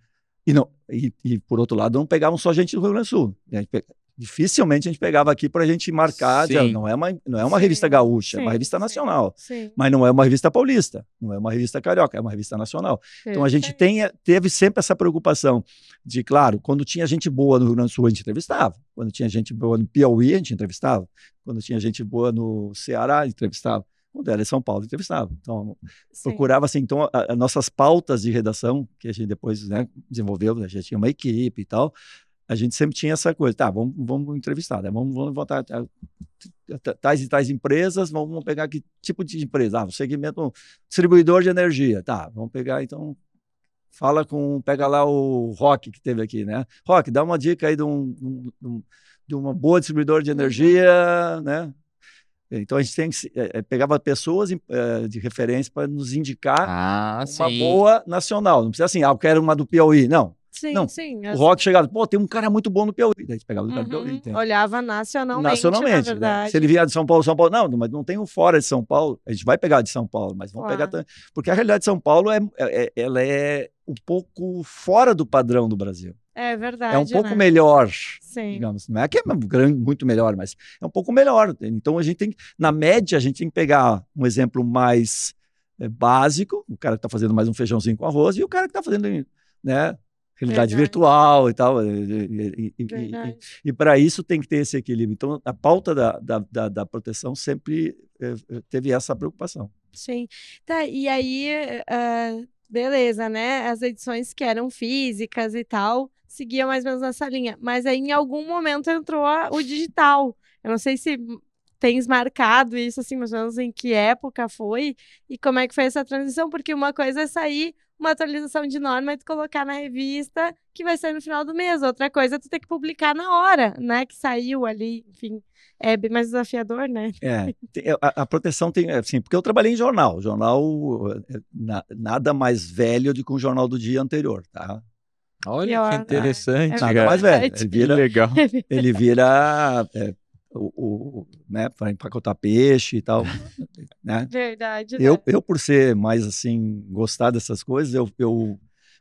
Speaker 3: e, não, e, e, por outro lado, não pegavam só gente do Rio Grande do Sul. A gente pe- dificilmente a gente pegava aqui para a gente marcar, dizer,
Speaker 2: Sim.
Speaker 3: não é uma, não é uma
Speaker 1: Sim,
Speaker 3: revista gaúcha, é uma
Speaker 1: sim,
Speaker 3: revista
Speaker 1: sim.
Speaker 3: nacional.
Speaker 1: Sim.
Speaker 3: Mas não é uma revista paulista, não é uma revista carioca, é uma revista nacional. Então a gente tem, teve sempre essa preocupação de, claro, quando tinha gente boa no Rio Grande do Sul, a gente entrevistava. Quando tinha gente boa no Piauí, a gente entrevistava. Quando tinha gente boa no Ceará, a gente entrevistava. Quando era em São Paulo, entrevistava. Então,
Speaker 1: Sim.
Speaker 3: procurava assim, então, a- a- nossas pautas de redação, que a gente depois né, desenvolveu, a gente tinha uma equipe e tal, a gente sempre tinha essa coisa, tá, vamos, vamos entrevistar, né? vamos, vamos botar tá, t- tais e tais empresas, vamos, pegar que tipo de empresa? Ah, o segmento distribuidor de energia, tá, vamos pegar então, fala com, pega lá o Rock que teve aqui, né? Rock, dá uma dica aí de, um, um- de um- de uma boa distribuidor de energia, né? Então a gente tem que eh, pegava pessoas eh, de referência para nos indicar
Speaker 2: Ah,
Speaker 3: uma
Speaker 2: sim.
Speaker 3: boa nacional. Não precisa assim, ah, eu quero uma do Piauí. Não.
Speaker 1: Sim,
Speaker 3: Não,
Speaker 1: sim.
Speaker 3: O Rock chegava, pô, tem um cara muito bom no Piauí. Daí a gente pegava o cara do. Piauí. entende?
Speaker 1: Olhava nacionalmente, na
Speaker 3: Nacionalmente. né?
Speaker 1: verdade.
Speaker 3: Se ele vier de São Paulo, São Paulo. Não, mas não tem um fora de São Paulo. A gente vai pegar de São Paulo, mas vamos
Speaker 1: Claro.
Speaker 3: pegar também. Porque a realidade de São Paulo é, é- ela é um pouco fora do padrão do Brasil.
Speaker 1: É verdade,
Speaker 3: é um pouco
Speaker 1: né?
Speaker 3: melhor,
Speaker 1: Sim.
Speaker 3: digamos. Não é que é muito melhor, mas é um pouco melhor. Então a gente tem, na média, a gente tem que pegar um exemplo mais eh, básico, o cara que está fazendo mais um feijãozinho com arroz, e o cara que está fazendo, né? Realidade
Speaker 1: Verdade.
Speaker 3: virtual e tal. E, e- e-
Speaker 1: Verdade.
Speaker 3: e para isso tem que ter esse equilíbrio. Então, a pauta da, da, da, da proteção sempre eh, eh, teve essa preocupação.
Speaker 1: Sim. Tá, e aí, ah, beleza, né? As edições que eram físicas e tal, seguiam mais ou menos nessa linha. Mas aí, em algum momento, entrou a- o digital. Eu não sei se tens marcado isso, assim, mais ou menos em que época foi e como é que foi essa transição, porque uma coisa é sair uma atualização de norma e tu colocar na revista que vai sair no final do mês. Outra coisa é tu ter que publicar na hora, né? Que saiu ali, enfim. É bem mais desafiador, né?
Speaker 3: É, a, a proteção tem, assim, porque eu trabalhei em jornal, jornal eh, na- nada mais velho do que um jornal do dia anterior, tá?
Speaker 2: Olha
Speaker 1: Pior,
Speaker 2: que
Speaker 1: né?
Speaker 2: interessante,
Speaker 1: É
Speaker 3: Nada mais velho. Ele
Speaker 2: Que
Speaker 3: vira,
Speaker 2: legal.
Speaker 3: ele vira é, o, o- né, para empacotar peixe e tal, né?
Speaker 1: Verdade,
Speaker 3: Eu,
Speaker 1: né?
Speaker 3: eu, por ser mais assim, gostar dessas coisas, eu, eu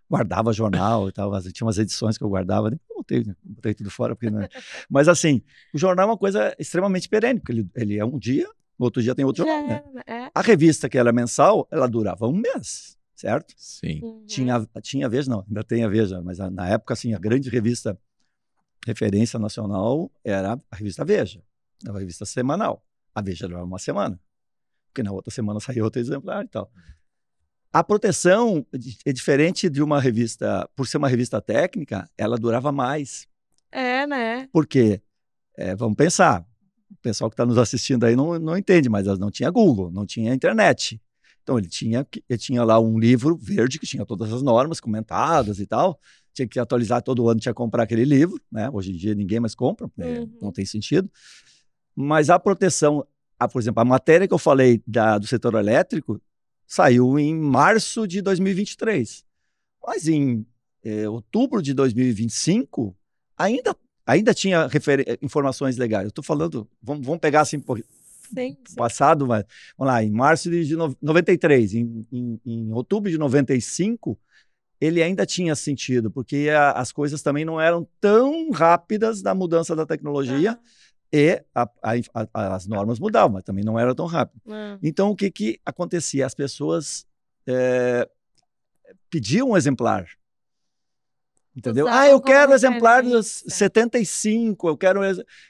Speaker 3: guardava jornal e tal. Tinha umas edições que eu guardava, nem botei, né, botei tudo fora. Porque, não é- Mas assim, o jornal é uma coisa extremamente perene, porque ele, ele é um dia, no outro dia tem outro
Speaker 1: Já
Speaker 3: jornal. Né?
Speaker 1: né? É.
Speaker 3: A revista, que era mensal, ela durava um mês, certo?
Speaker 2: Sim.
Speaker 1: Uhum.
Speaker 3: Tinha, tinha a Veja, não, ainda tem a Veja, mas a- na época, assim, a grande revista referência nacional era a revista Veja, era uma revista semanal. A Veja levava uma semana, porque na outra semana saía outro exemplar e tal. A proteção di- é diferente de uma revista, por ser uma revista técnica, ela durava mais.
Speaker 1: É, né?
Speaker 3: Porque, é, vamos pensar, o pessoal que está nos assistindo aí não, não entende, mas não tinha Google, não tinha internet. Então ele tinha, ele tinha lá um livro verde que tinha todas as normas comentadas e tal. Tinha que atualizar todo ano, tinha que comprar aquele livro, né? Hoje em dia ninguém mais compra,
Speaker 1: Uhum.
Speaker 3: não tem sentido. Mas a proteção, a, por exemplo, a matéria que eu falei da, do setor elétrico saiu em março de 2023. Mas em eh, outubro de 2025 ainda ainda tinha informações legais. Eu estou falando, vamos, vamos pegar assim,
Speaker 1: Sim, sim.
Speaker 3: passado, mas vamos lá, em março de no- 93, em, em, em outubro de 95, ele ainda tinha sentido, porque a- as coisas também não eram tão rápidas na mudança da tecnologia
Speaker 1: Ah,
Speaker 3: e a- a- as normas mudavam, mas também não era tão rápido.
Speaker 1: ah.
Speaker 3: Então, o que, que acontecia? As pessoas eh, pediam um exemplar. Entendeu? Ah, eu quero exemplar dos
Speaker 1: referência.
Speaker 3: 75, eu quero.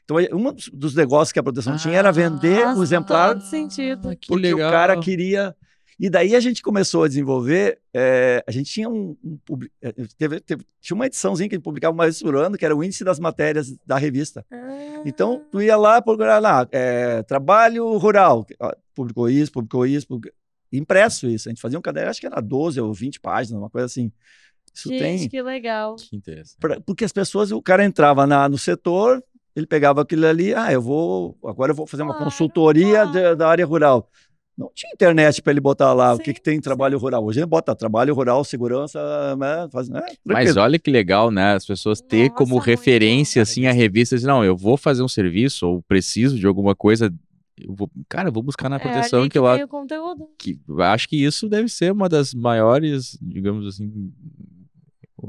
Speaker 3: Então, eh, um dos- negócios que a proteção tinha era vender
Speaker 2: Ah,
Speaker 3: o exemplar,
Speaker 1: Todo sentido.
Speaker 2: Ah, que
Speaker 3: o cara queria. E daí a gente começou a desenvolver, é, a gente tinha um, um é, teve, teve, tinha uma ediçãozinha que a gente publicava uma vez por ano, que era o índice das matérias da revista. Ah. Então, tu ia lá procurar lá, é, trabalho rural, publicou isso, publicou isso, publicou... impresso isso. A gente fazia um caderno, acho que era 12 ou 20 páginas, uma coisa assim.
Speaker 1: Isso gente, tem... que legal.
Speaker 2: Que interessante.
Speaker 3: Pra, porque as pessoas, o cara entrava na, no setor, ele pegava aquilo ali, ah, eu vou, agora eu vou fazer uma claro, consultoria claro. De, da área rural. Não tinha internet para ele botar lá sim, o que, que tem trabalho sim. rural. Hoje ele bota trabalho rural, segurança, né? Faz, né?
Speaker 2: Mas olha que legal, né? As pessoas ter como referência assim a revista, assim, não, eu vou fazer um serviço ou preciso de alguma coisa, eu vou, cara, eu vou buscar na é proteção é, que, que lá. Que acho que isso deve ser uma das maiores, digamos assim,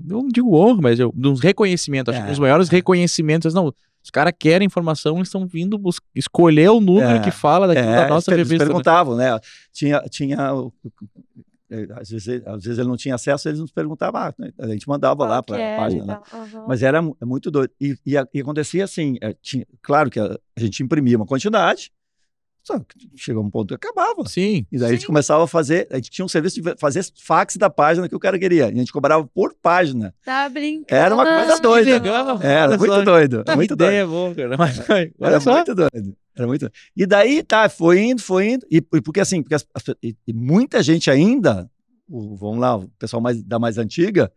Speaker 2: não digo honra, mas eu, uns reconhecimentos, acho é, que os maiores é. reconhecimentos, não, os caras querem informação, eles estão vindo escolher o número é, que fala daquilo é, da nossa revista.
Speaker 3: Eles né? perguntavam, né? Tinha, tinha é, às vezes, às vezes ele não tinha acesso, eles nos perguntavam, ah, né, a gente mandava Qual lá para a é, página. Né? Uhum. Mas era muito doido. E, e, e acontecia assim, é, tinha, claro que a, a, gente imprimia uma quantidade, só chegou um ponto que acabava.
Speaker 2: Sim.
Speaker 3: E daí
Speaker 2: sim.
Speaker 3: a gente começava a fazer, a gente tinha um serviço de fazer fax da página que o cara queria. E a gente cobrava por página.
Speaker 1: Tá brincando.
Speaker 3: Era uma coisa doida. Legal. Era muito só. doido.
Speaker 2: Tá
Speaker 3: muito
Speaker 2: ideia doido. boa, cara. Mas,
Speaker 3: era só. muito doido. Era muito E daí, tá, foi indo, foi indo. E, e porque assim, porque as, as, e, e muita gente ainda, o, vamos lá, o pessoal mais, da mais antiga,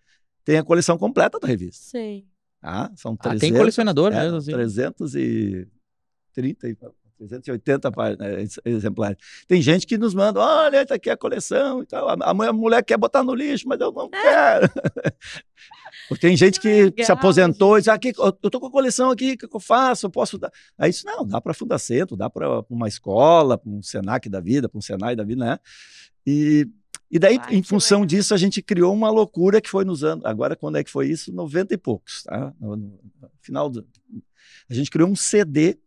Speaker 3: tem a coleção completa da revista.
Speaker 1: Sim.
Speaker 3: Ah, são 300, ah,
Speaker 2: tem colecionador
Speaker 3: é,
Speaker 2: mesmo, assim.
Speaker 3: 330 e 380 páginas, exemplares. Tem gente que nos manda, olha, está aqui a coleção e tal. A, a mulher quer botar no lixo, mas eu não é. quero. Tem gente que, legal, se aposentou gente. e diz, aqui, eu estou com a coleção aqui, o que eu faço? Eu posso dar. Aí isso não, dá para Fundacentro, dá para uma escola, para um Senac da vida, para um Senai da vida, né? E, e daí, Vai, em função disso, a gente criou uma loucura que foi nos anos. Agora, quando é que foi isso? 90 e poucos, tá? No, no final do. A gente criou um CD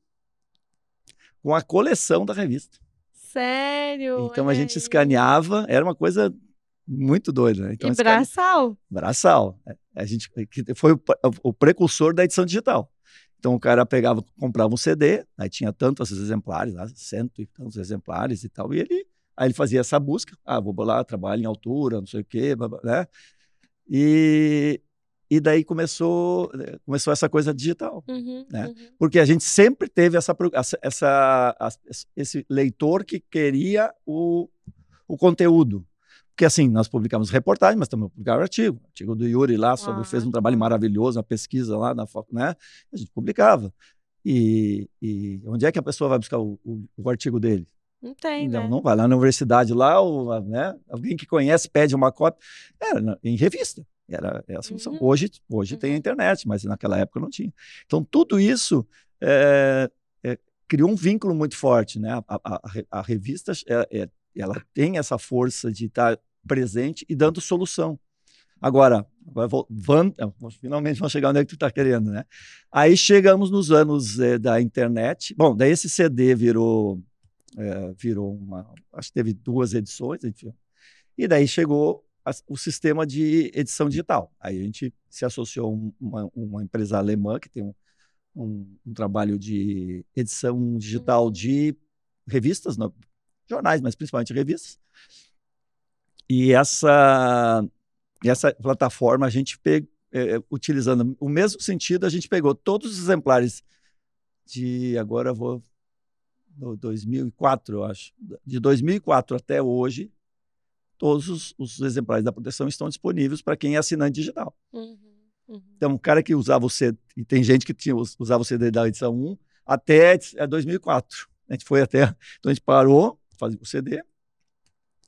Speaker 3: com a coleção da revista.
Speaker 1: Sério?
Speaker 3: Então a gente escaneava, era uma coisa muito doida. Né? Então,
Speaker 1: e braçal?
Speaker 3: Braçal. É, a gente foi o, o, precursor da edição digital. Então o cara pegava, comprava um CD, aí tinha tantos exemplares, lá, cento e tantos exemplares e tal, e ele aí ele fazia essa busca, ah, vou lá, trabalho em altura, não sei o quê, né? E, e daí começou, começou essa coisa digital,
Speaker 1: uhum,
Speaker 3: né?
Speaker 1: Uhum.
Speaker 3: Porque a gente sempre teve essa, essa, esse leitor que queria o, o conteúdo. Porque assim, nós publicamos reportagem, mas também publicamos artigo. Artigo do Yuri lá, sobre, ah, fez um trabalho maravilhoso, uma pesquisa lá na né? A gente publicava. E, e onde é que a pessoa vai buscar o, o, o artigo dele?
Speaker 1: Não tem,
Speaker 3: não,
Speaker 1: né?
Speaker 3: Não vai lá na universidade lá, ou, né? alguém que conhece pede uma cópia. Era em revista. Era, era a solução. Uhum. Hoje, hoje uhum. tem a uhum. internet, mas naquela época não tinha. Então, tudo isso é, é, criou um vínculo muito forte. Né? A, a, a revista é, ela tem essa força de estar presente e dando solução. Agora, vamos, finalmente vamos chegar onde é que tu está querendo, né? Aí chegamos nos anos é, da internet. Bom, daí esse CD virou, é, virou uma, acho que teve duas edições, enfim. E daí chegou o sistema de edição digital. Aí a gente se associou a uma, uma empresa alemã que tem um, um, um, trabalho de edição digital de revistas, não, jornais, mas principalmente revistas. E essa, essa plataforma a gente pegou, é, é, utilizando o mesmo sentido, a gente pegou todos os exemplares de agora vou no 2004, eu acho, de 2004 até hoje, todos os, os, exemplares da proteção estão disponíveis para quem é assinante digital.
Speaker 1: Uhum, uhum.
Speaker 3: Então, um cara que usava o CD, e tem gente que tinha, usava o CD da edição 1 até 2004. É, a gente foi até, então a gente parou, fazia o CD,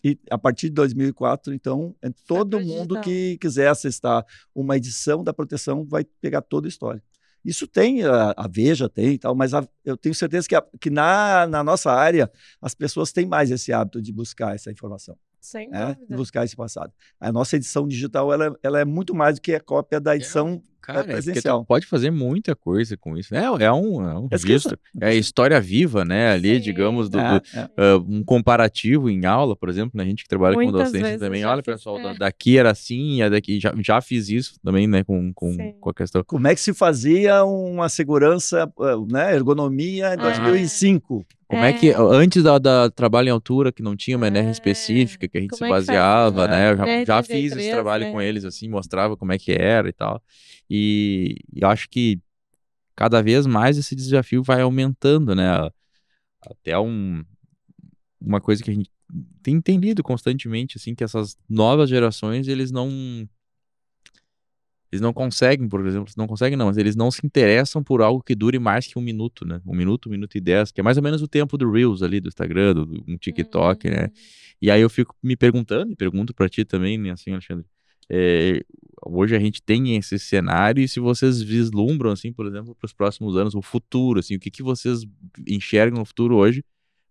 Speaker 3: e a partir de 2004, então, é todo mundo que quiser acessar uma edição da proteção vai pegar toda a história. Isso tem, a, a Veja tem e tal, mas a, eu tenho certeza que, a, que na, na nossa área as pessoas têm mais esse hábito de buscar essa informação.
Speaker 1: Sem
Speaker 3: né? buscar esse passado. A nossa edição digital ela, ela é muito mais do que a cópia da edição
Speaker 2: Cara, é porque
Speaker 3: presencial.
Speaker 2: tu pode fazer muita coisa com isso. né? É, é um, é um registro. É a história viva, né? Ali,
Speaker 1: Sim.
Speaker 2: digamos, do,
Speaker 3: É,
Speaker 2: do-
Speaker 3: é.
Speaker 2: ah, um comparativo em aula, por exemplo, né? a gente que trabalha com
Speaker 1: Muitas
Speaker 2: docência
Speaker 1: vezes
Speaker 2: também. Olha,
Speaker 1: fiz,
Speaker 2: pessoal,
Speaker 1: é.
Speaker 2: da- daqui era assim, a daqui já, já fiz isso também, né? Com, com,
Speaker 1: Sim.
Speaker 2: com a questão.
Speaker 3: Como é que se fazia uma segurança, eh, né, ergonomia em
Speaker 1: Ah.
Speaker 3: 2005?
Speaker 2: Como é, que,
Speaker 1: É.
Speaker 2: antes da, da trabalho em altura, que não tinha uma NR
Speaker 1: É.
Speaker 2: específica, que a gente
Speaker 1: Como
Speaker 2: se
Speaker 1: é que
Speaker 2: baseava,
Speaker 3: É.
Speaker 2: né? Eu já, já
Speaker 1: NR33,
Speaker 2: fiz esse trabalho
Speaker 1: né?
Speaker 2: com eles, assim, mostrava como é que era e tal. E, e eu acho que cada vez mais esse desafio vai aumentando, né? Até um, uma coisa que a gente tem entendido constantemente, assim, que essas novas gerações, eles não... Eles não conseguem, por exemplo, não conseguem não, mas eles não se interessam por algo que dure mais que um minuto, né? Um minuto, um minuto e dez, que é mais ou menos o tempo do Reels ali, do Instagram, do, um TikTok, né?
Speaker 1: Uhum.
Speaker 2: E aí eu fico me perguntando, e pergunto pra ti também, né, assim, Alexandre, é, hoje a gente tem esse cenário e se vocês vislumbram, assim, por exemplo, para os próximos anos, o futuro, assim, o que, que vocês enxergam no futuro hoje,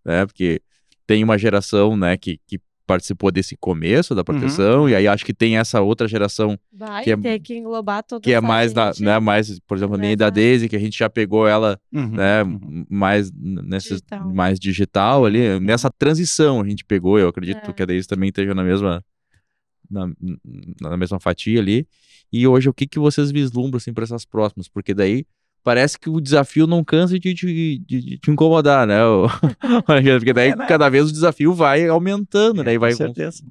Speaker 2: né, porque tem uma geração, né, que, que participou desse começo da proteção, e aí acho que tem essa outra geração
Speaker 1: Vai
Speaker 2: Que é-
Speaker 1: ter que englobar toda
Speaker 2: que é mais,
Speaker 1: gente
Speaker 2: né, mais, por exemplo, a linha da Daisy, que a gente já pegou ela
Speaker 3: Uhum,
Speaker 2: né,
Speaker 3: uhum.
Speaker 2: mais n- nesses
Speaker 1: Digital.
Speaker 2: mais digital ali, nessa transição a gente pegou, eu acredito
Speaker 1: É.
Speaker 2: que a Daisy também esteja na mesma na, na mesma fatia ali. E hoje o que que vocês vislumbram assim para essas próximas? Porque daí parece que o desafio não cansa de te, incomodar, né? Porque daí
Speaker 3: É, né?
Speaker 2: cada vez o desafio vai aumentando, né? E
Speaker 3: É,
Speaker 2: vai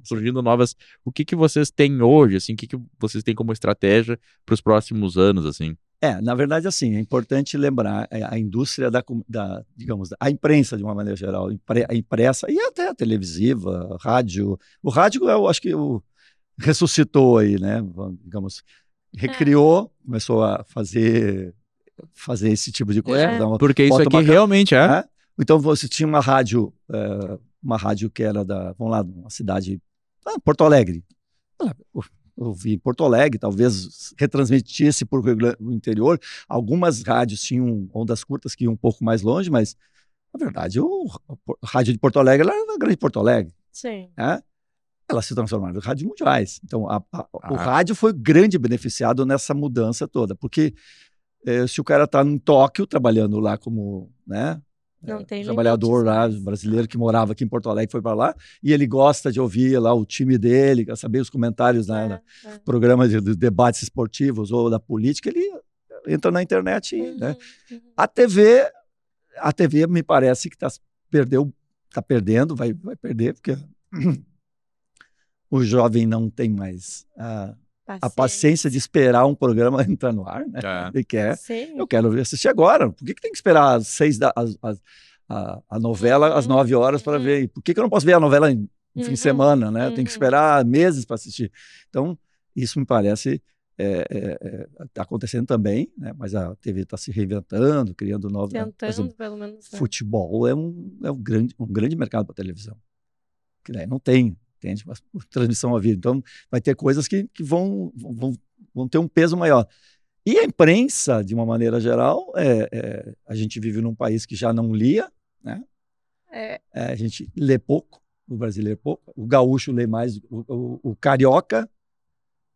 Speaker 2: surgindo novas. O que que vocês têm hoje, assim? O que que vocês têm como estratégia para os próximos anos, assim?
Speaker 3: É, na verdade, assim, é importante lembrar é, a indústria da, da, digamos, a imprensa de uma maneira geral, a impressa e até a televisiva, a rádio. O rádio, eu acho que o, ressuscitou aí, né? vamos- Digamos, recriou, começou a fazer fazer esse tipo de coisa.
Speaker 1: É.
Speaker 3: uma-
Speaker 2: Porque isso aqui
Speaker 3: uma
Speaker 2: realmente é.
Speaker 3: né? Então você tinha uma rádio, eh, uma rádio que era da, vamos lá, uma cidade, ah, Porto Alegre. Ah, Eu eu vi em Porto Alegre, talvez retransmitisse por o interior. Algumas rádios tinham ondas curtas que iam um pouco mais longe, mas na verdade o, a rádio de Porto Alegre era na grande Porto Alegre,
Speaker 1: Sim.
Speaker 3: né? Elas se transformaram em rádios mundiais. Então a- a- o
Speaker 2: Ah.
Speaker 3: rádio foi grande beneficiado nessa mudança toda, porque eh, se o cara está em Tóquio trabalhando lá como, né?
Speaker 1: Não
Speaker 3: é,
Speaker 1: tem
Speaker 3: trabalhador lá, brasileiro que morava aqui em Porto Alegre, foi para lá, e ele gosta de ouvir lá o time dele, quer saber os comentários na, na
Speaker 1: É, é.
Speaker 3: programas de, de debates esportivos ou da política, ele entra na internet, e, né?
Speaker 1: Uhum, uhum.
Speaker 3: A TV, a TV me parece que tá, perdeu, tá perdendo, vai, vai perder, porque o jovem não tem mais a, a paciência de esperar um programa entrar no ar, né?
Speaker 2: É.
Speaker 3: Ele quer
Speaker 1: Sim.
Speaker 3: eu quero assistir agora. Por que, que tem que esperar às seis da, as- as- a, a novela às
Speaker 1: Uhum,
Speaker 3: nove horas para
Speaker 1: uhum.
Speaker 3: ver? E Por que, que eu não posso ver a novela em, em fim
Speaker 1: Uhum,
Speaker 3: de semana, né? Eu tenho que
Speaker 1: uhum.
Speaker 3: esperar meses para assistir. Então, isso me parece está acontecendo também, né? Mas a TV está se reinventando, criando novos. né?
Speaker 1: Tentando,
Speaker 3: exemplo,
Speaker 1: pelo menos. né?
Speaker 3: futebol é um, é um, grande, um grande mercado para televisão. Que daí não tem, entende? Mas, por transmissão ao vivo. Então, vai ter coisas que, que vão, vão, vão ter um peso maior. E a imprensa, de uma maneira geral, é, é, a gente vive num país que já não lia, né?
Speaker 1: É,
Speaker 3: É, a gente lê pouco, o brasileiro lê pouco, o gaúcho lê mais, o, o- o carioca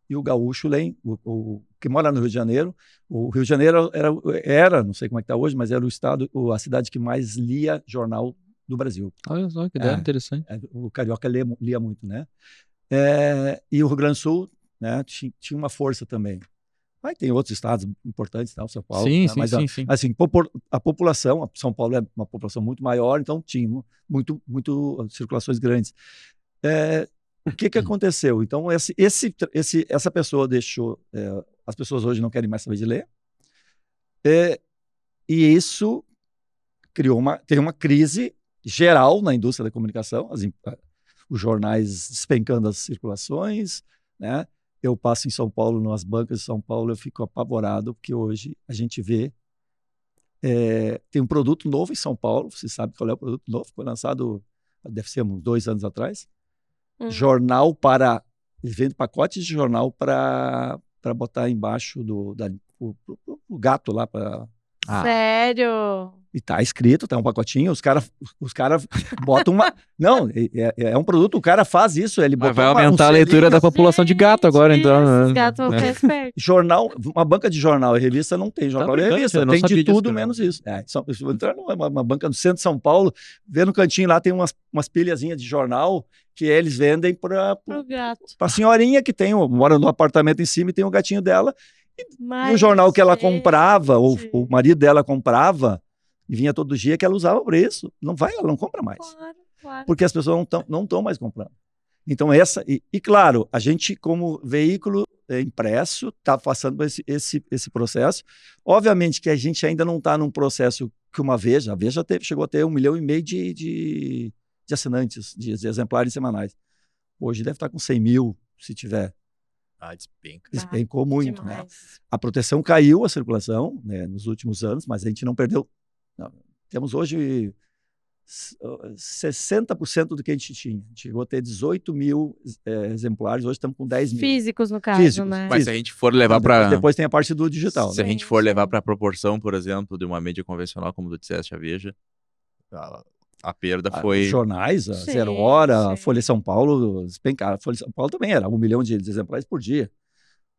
Speaker 3: e o gaúcho lê, o, o que mora no Rio de Janeiro, o Rio de Janeiro era, era não sei como é que está hoje, mas era o estado, a cidade que mais lia jornal do Brasil.
Speaker 2: Olha só que ideia
Speaker 3: É.
Speaker 2: interessante.
Speaker 3: É, O carioca lia, lia muito, né? É, e o Rio Grande do Sul né, ti- tinha uma força também. Mas tem outros estados importantes, tá? São Paulo.
Speaker 2: sim,
Speaker 3: né?
Speaker 2: sim,
Speaker 3: Mas, a-
Speaker 2: sim, sim.
Speaker 3: assim, a população, São Paulo é uma população muito maior, então tinha muito, muito circulações grandes. É, o que que aconteceu? Então esse, esse, esse, essa pessoa deixou, é, as pessoas hoje não querem mais saber de ler, é, e isso criou uma, tem uma crise geral na indústria da comunicação, as, os jornais despencando as circulações, né? Eu passo em São Paulo, nas bancas de São Paulo, eu fico apavorado, porque hoje a gente vê. é, tem um produto novo em São Paulo, você sabe qual é o produto novo? Foi lançado, deve ser uns dois anos atrás.
Speaker 1: Uhum.
Speaker 3: Jornal para. Eles vendem pacotes de jornal para botar embaixo do. Da, o, o- o gato lá para.
Speaker 2: Ah.
Speaker 1: Sério?
Speaker 3: E tá escrito, tá um pacotinho, os caras os cara botam uma. Não, é, é, um produto, o cara faz isso. Ele
Speaker 2: Mas vai aumentar um a leitura da população de gato agora, então.
Speaker 1: Os gatos vão ficar espertos.
Speaker 3: Jornal, uma banca de jornal e revista não tem jornal tá e revista. Tem de tudo disso, menos isso. É, só, entrar numa uma banca no centro de São Paulo, ver no cantinho lá, tem umas, umas pilhazinhas de jornal que eles vendem para a senhorinha que tem, mora no apartamento em cima e tem o gatinho dela. E, e o jornal que ela comprava, ou o marido dela comprava e vinha todo dia que ela usava por isso. Não vai, ela não compra mais. Claro, claro. Porque as pessoas não estão não mais comprando. Então, essa. E, e, claro, a gente, como veículo é, impresso, está passando esse, esse, esse processo. Obviamente que a gente ainda não está num processo que uma Veja, a Veja teve, chegou a ter um milhão e meio de, de, de assinantes, de, de, exemplares semanais. Hoje deve estar com 100 mil, se tiver.
Speaker 2: Ah, despenca.
Speaker 3: Despencou muito, né? A proteção caiu, a circulação, né, nos últimos anos, mas a gente não perdeu temos hoje 60% do que a gente tinha. A gente chegou a ter 18 mil é, exemplares, hoje estamos com 10 mil.
Speaker 1: Físicos, no caso,
Speaker 3: Físicos.
Speaker 1: né?
Speaker 2: Mas se a gente for levar para...
Speaker 3: Depois, depois, tem a parte do digital.
Speaker 2: Se né? a gente for levar para a proporção, por exemplo, de uma mídia convencional, como tu disseste, a Veja, a, a perda foi...
Speaker 3: jornais, a sim, Zero Hora, sim. a Folha São Paulo, despencaram. A Folha São Paulo também era um milhão de exemplares por dia.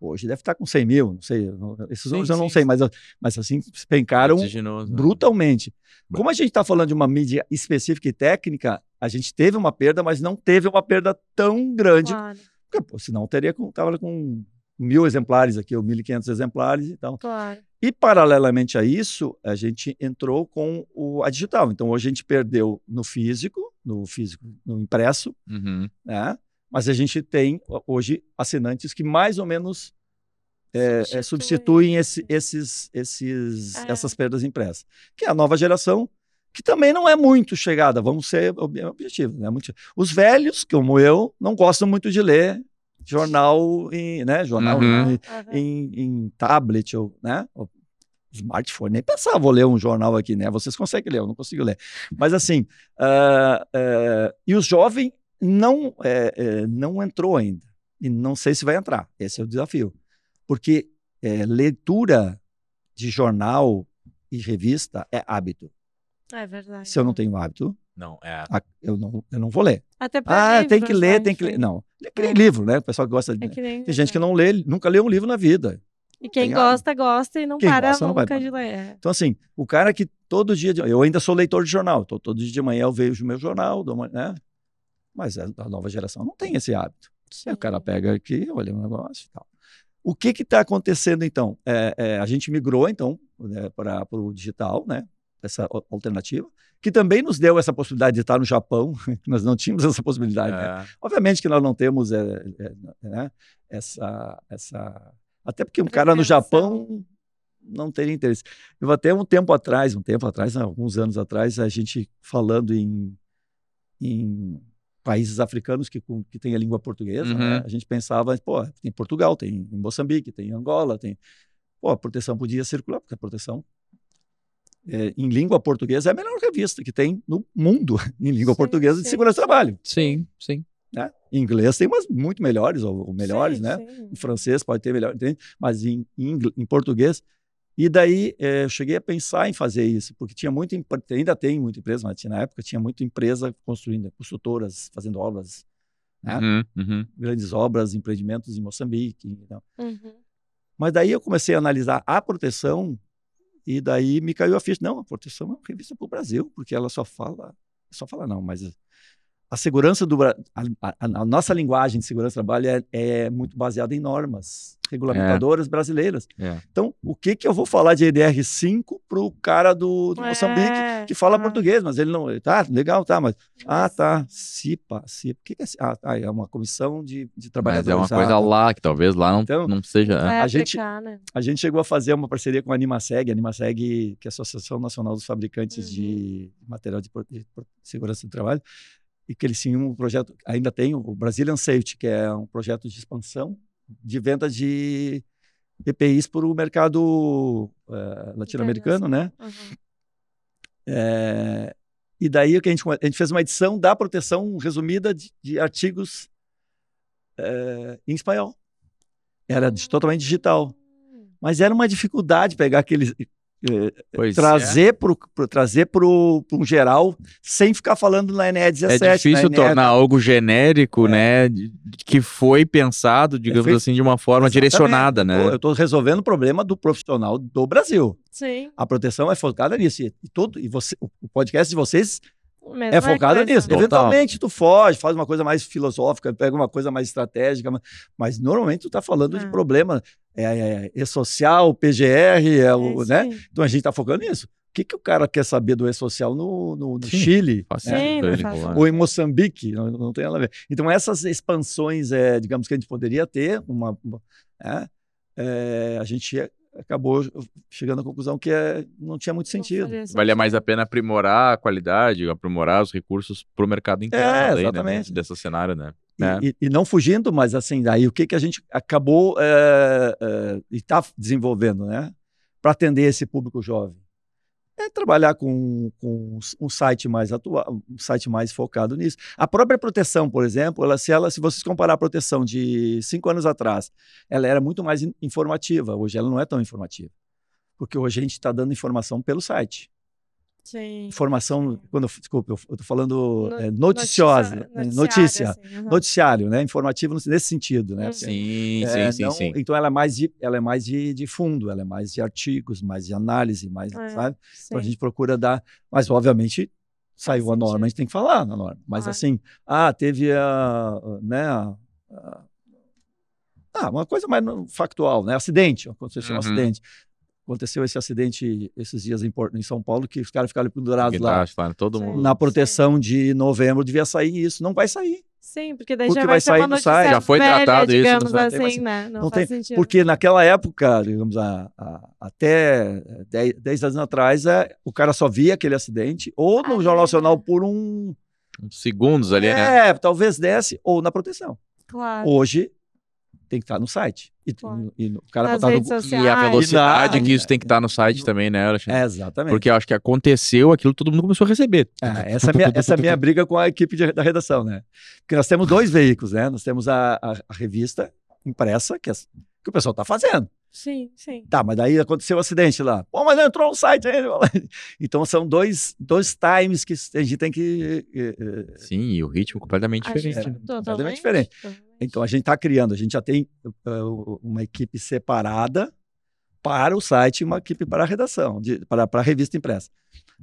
Speaker 3: Hoje deve estar com 100 mil, não sei. Esses números eu não sei, mas, mas assim, pencaram né? brutalmente. Como a gente está falando de uma mídia específica e técnica, a gente teve uma perda, mas não teve uma perda tão grande. Claro. Porque, pô, senão teria com, tava com mil exemplares aqui, ou 1.500 exemplares e então. Claro. E, paralelamente a isso, a gente entrou com o, a digital. Então, hoje a gente perdeu no físico, no físico, no impresso,
Speaker 2: uhum.
Speaker 3: né? Mas a gente tem hoje assinantes que mais ou menos é, é, substituem esse, esses, esses, é. essas perdas impressas. Que é a nova geração, que também não é muito chegada, vamos ser objetivos. Né? Muito... Os velhos, como eu, não gostam muito de ler jornal em, né? jornal uhum. em, em, em, tablet ou, né? smartphone, nem pensava, vou ler um jornal aqui, né? Vocês conseguem ler, eu não consigo ler. Mas assim, uh, uh, e os jovens não, é, é, não entrou ainda. E não sei se vai entrar. Esse é o desafio. Porque é, leitura de jornal e revista é hábito.
Speaker 1: É verdade.
Speaker 3: Se eu não tenho hábito,
Speaker 2: não, é...
Speaker 3: eu, não, eu não vou ler.
Speaker 1: Até
Speaker 3: ah, livros, tem que ler, né, tem que ler. Não, lê é. livro, né? O pessoal que gosta de. É que tem gente que não lê, nunca leu um livro na vida.
Speaker 1: E quem gosta, gosta e não quem para gosta, nunca não de ler.
Speaker 3: É. Então, assim, o cara que todo dia. Eu ainda sou leitor de jornal. Tô, todo dia de manhã eu vejo o meu jornal, né? Mas a, nova geração não tem esse hábito. o cara pega aqui, olha um negócio e tal. O que está acontecendo então? É, é, a gente migrou então né, para o digital, né? Essa alternativa, que também nos deu essa possibilidade de estar no Japão, nós não tínhamos essa possibilidade. Né? É. Né? Obviamente que nós não temos é, é, né, essa, essa. Até porque um cara no Japão não teria interesse. Eu até um tempo atrás, um tempo atrás, alguns anos atrás, a gente falando em, em países africanos que, que têm a língua portuguesa, né? uhum. né? a gente pensava, pô, tem Portugal, tem em Moçambique, tem Angola, tem... Pô, a proteção podia circular, porque a proteção é, em língua portuguesa é a melhor revista que tem no mundo em língua sim, portuguesa sim, de segurança do trabalho.
Speaker 2: Sim, sim.
Speaker 3: Né? Em inglês tem umas muito melhores, ou, ou melhores, sim, né? Em francês pode ter melhor, entende? mas em, em, em português e daí é, eu cheguei a pensar em fazer isso, porque tinha muito, ainda tem muita empresa, mas na época tinha muita empresa construindo, construtoras fazendo obras, né?
Speaker 2: Uhum, uhum.
Speaker 3: grandes obras, empreendimentos em Moçambique. Então.
Speaker 1: Uhum.
Speaker 3: Mas daí eu comecei a analisar a proteção e daí me caiu a ficha. Não, a proteção é uma revista para o Brasil, porque ela só fala, só fala não, mas a segurança do a, a, a, nossa linguagem de segurança do trabalho é, é muito baseada em normas regulamentadoras é. brasileiras.
Speaker 2: É.
Speaker 3: Então, o que que eu vou falar de EDR5 para o cara do, do é. Moçambique que fala ah. português, mas ele não, tá, legal, tá, mas ah, tá, CIPA, CIPA, o que, que é Ah, tá, é uma comissão de, de trabalhadores.
Speaker 2: Mas é uma coisa lá que talvez lá não, então, não seja.
Speaker 1: É,
Speaker 3: a gente né? a gente chegou a fazer uma parceria com a Animaseg, a Animaseg, que é a Associação Nacional dos Fabricantes uhum. de Material de, de Segurança do Trabalho e que eles tinham um projeto, ainda tem o Brazilian Safety, que é um projeto de expansão de venda de EPIs para o mercado uh, latino-americano, né?
Speaker 1: Uhum.
Speaker 3: É, e daí o que a gente, a gente fez uma edição da proteção resumida de, de artigos é, em espanhol. Era de, totalmente digital. Mas era uma dificuldade pegar aqueles eh,
Speaker 2: Pois é.
Speaker 3: trazer pro, trazer pro, pro um geral sem ficar falando na ENE 17.
Speaker 2: É difícil tornar algo genérico, né? de- Que foi pensado, digamos
Speaker 3: feito-
Speaker 2: assim, de uma forma
Speaker 3: Exatamente.
Speaker 2: direcionada, né?
Speaker 3: Eu estou resolvendo o problema do profissional do Brasil.
Speaker 1: Sim.
Speaker 3: A proteção é focada nisso. E, todo, e você, o podcast de vocês
Speaker 1: Mesma
Speaker 3: é focado
Speaker 1: coisa.
Speaker 3: nisso.
Speaker 2: Total.
Speaker 3: Eventualmente tu foge, faz uma coisa mais filosófica, pega uma coisa mais estratégica, mas, mas normalmente tu está falando de
Speaker 1: É. problema
Speaker 3: problema é, é, e-social, PGR, é o,
Speaker 1: É,
Speaker 3: né?
Speaker 1: sim.
Speaker 3: Então a gente está focando nisso. O que, que o cara quer saber do e-social no, no, no
Speaker 2: Sim.
Speaker 3: Chile?
Speaker 1: Sim,
Speaker 2: rolar.
Speaker 3: ou em Moçambique, não, não tem nada a ver. Então, essas expansões, é, digamos que a gente poderia ter, uma, uma- é, é, a gente acabou chegando à conclusão que é, não tinha muito sentido.
Speaker 2: Valia mais a pena aprimorar a qualidade, aprimorar os recursos para o mercado interno
Speaker 3: É,
Speaker 2: daí, né,
Speaker 3: exatamente.
Speaker 2: desse cenário, né?
Speaker 3: E,
Speaker 2: É.
Speaker 3: e- e não fugindo, mas assim, daí o que, que a gente acabou é, é, e está desenvolvendo, né? Para atender esse público jovem. É trabalhar com, com um site mais atual, um site mais focado nisso. A própria proteção, por exemplo, ela, se, ela, se vocês comparar a proteção de cinco anos atrás, ela era muito mais in- informativa. Hoje ela não é tão informativa. Porque hoje a gente está dando informação pelo site.
Speaker 1: Sim.
Speaker 3: Informação, quando, eu- desculpa, eu estou falando
Speaker 1: No-
Speaker 3: é, noticiosa,
Speaker 1: notícia-
Speaker 3: né,
Speaker 1: noticiário,
Speaker 3: notícia
Speaker 1: assim, aham.
Speaker 3: noticiário, né? Informativo nesse sentido, né?
Speaker 1: Uhum.
Speaker 2: Sim,
Speaker 3: é,
Speaker 2: sim, sim,
Speaker 3: não-
Speaker 2: sim.
Speaker 3: Então ela é mais de, ela é mais de, de fundo, ela é mais de artigos, mais de análise, mais,
Speaker 1: É,
Speaker 3: sabe? Então a gente procura dar, mas obviamente saiu a norma,
Speaker 1: sentido.
Speaker 3: a gente tem que falar na norma. Mas
Speaker 1: Claro.
Speaker 3: assim, ah, teve a, né, a- a- ah, uma coisa mais no- factual, né? Acidente, aconteceu um
Speaker 2: Uhum.
Speaker 3: acidente. Aconteceu esse acidente esses dias em, Porto, em São Paulo, que os caras ficaram pendurados lá.
Speaker 2: Lá, todo
Speaker 1: Sim.
Speaker 2: mundo.
Speaker 3: Na proteção de novembro devia sair isso, não vai sair.
Speaker 1: Sim, porque daí
Speaker 3: Porque
Speaker 1: já
Speaker 3: vai
Speaker 1: vai ser
Speaker 3: sair
Speaker 1: uma
Speaker 3: no
Speaker 1: notícia
Speaker 3: site.
Speaker 2: Já foi
Speaker 1: velha,
Speaker 2: tratado isso
Speaker 3: tem
Speaker 1: assim,
Speaker 3: mais-
Speaker 1: né? Não,
Speaker 3: não
Speaker 1: faz
Speaker 3: tem-
Speaker 1: sentido.
Speaker 3: Porque naquela época, digamos, a- a- até 10, 10 anos atrás, é, o cara só via aquele acidente, ou no
Speaker 1: Ah,
Speaker 3: Jornal
Speaker 1: é.
Speaker 3: Nacional por um.
Speaker 2: Uns segundos ali, né?
Speaker 3: É, talvez desse, ou na proteção.
Speaker 1: Claro.
Speaker 3: Hoje tem que estar no site. E,
Speaker 1: Claro.
Speaker 3: e o cara
Speaker 1: Nas
Speaker 3: botar no
Speaker 1: sociais.
Speaker 2: E a velocidade
Speaker 3: E na-
Speaker 2: que isso tem que estar no site também, né, Alexandre?
Speaker 3: É, exatamente.
Speaker 2: Porque eu acho que aconteceu aquilo, todo mundo começou a receber.
Speaker 3: Ah, essa, é minha, essa é a minha briga com a equipe de- da redação, né? Porque nós temos dois veículos, né? Nós temos a, a- a revista impressa, que, é- que o pessoal está fazendo.
Speaker 1: Sim, sim.
Speaker 3: Tá, mas daí aconteceu o acidente lá. Pô, mas não entrou no site ainda. Então são dois, dois times que a gente tem que. eh, eh,
Speaker 2: Sim, e o ritmo completamente diferente. né?
Speaker 1: Totalmente
Speaker 3: diferente. Então a gente está criando, a gente já tem uh, uma equipe separada para o site e uma equipe para a redação, de- para, para a revista impressa.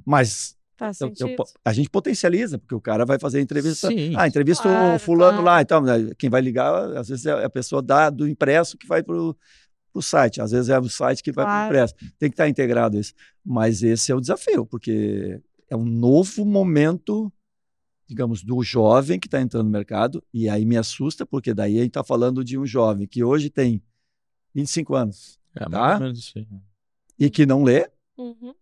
Speaker 3: Mas
Speaker 1: Faz
Speaker 3: eu- eu a gente potencializa, porque o cara vai fazer a entrevista.
Speaker 2: Sim.
Speaker 3: Ah, entrevista o
Speaker 1: Claro,
Speaker 3: fulano
Speaker 1: claro.
Speaker 3: lá. Então, né, quem vai ligar, às vezes é a pessoa da, do impresso que vai para o site, às vezes é o site que vai para o
Speaker 1: Claro.
Speaker 3: impresso. Tem que estar integrado isso. Mas esse é o desafio, porque é um novo momento, digamos, do jovem que está entrando no mercado, e aí me assusta, porque daí a gente está falando de um jovem que hoje tem 25 anos
Speaker 2: É,
Speaker 3: Tá? e que não lê,
Speaker 1: Uhum.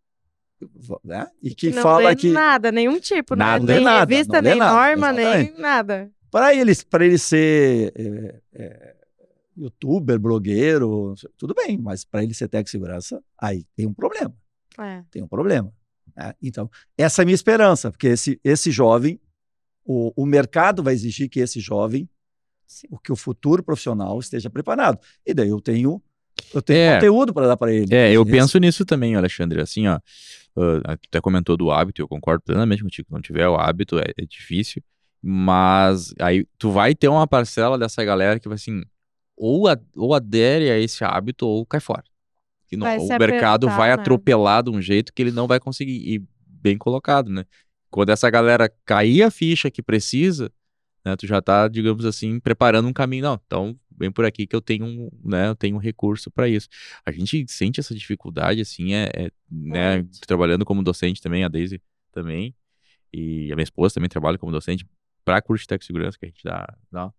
Speaker 3: né? e que,
Speaker 1: não
Speaker 3: fala
Speaker 1: lê
Speaker 3: que.
Speaker 1: nada, nenhum tipo,
Speaker 2: Nada.
Speaker 1: né? Nem
Speaker 3: Nada,
Speaker 1: revista, nem
Speaker 3: nada,
Speaker 1: norma, nem
Speaker 3: exatamente.
Speaker 1: nada.
Speaker 3: Para ele, para ele ser é, é, youtuber, blogueiro, tudo bem, mas para ele ser técnico de segurança, aí tem um problema.
Speaker 1: É.
Speaker 3: Tem um problema. né? Então, essa é a minha esperança, porque esse, esse jovem, o, o mercado vai exigir que esse jovem,
Speaker 1: Sim.
Speaker 3: o que o futuro profissional esteja preparado. E daí eu tenho, eu tenho
Speaker 2: É.
Speaker 3: conteúdo para dar para ele.
Speaker 2: É, eu penso nisso também, Alexandre. Assim, ó, tu até comentou do hábito, eu concordo plenamente contigo. Se não tiver o hábito, é, é difícil. Mas aí tu vai ter uma parcela dessa galera que vai assim, ou, a- ou adere a esse hábito ou cai fora. Que não-
Speaker 1: Vai
Speaker 2: o mercado vai
Speaker 1: né?
Speaker 2: atropelar de um jeito que ele não vai conseguir. E bem colocado, né? Quando essa galera cair a ficha que precisa, né, tu já tá, digamos assim, preparando um caminho. Não, então vem por aqui que eu tenho, um, né, eu tenho um recurso para isso. A gente sente essa dificuldade, assim, é, é, né, trabalhando como docente também, a Daisy também, e a minha esposa também trabalha como docente para curso de segurança que a gente dá, dá.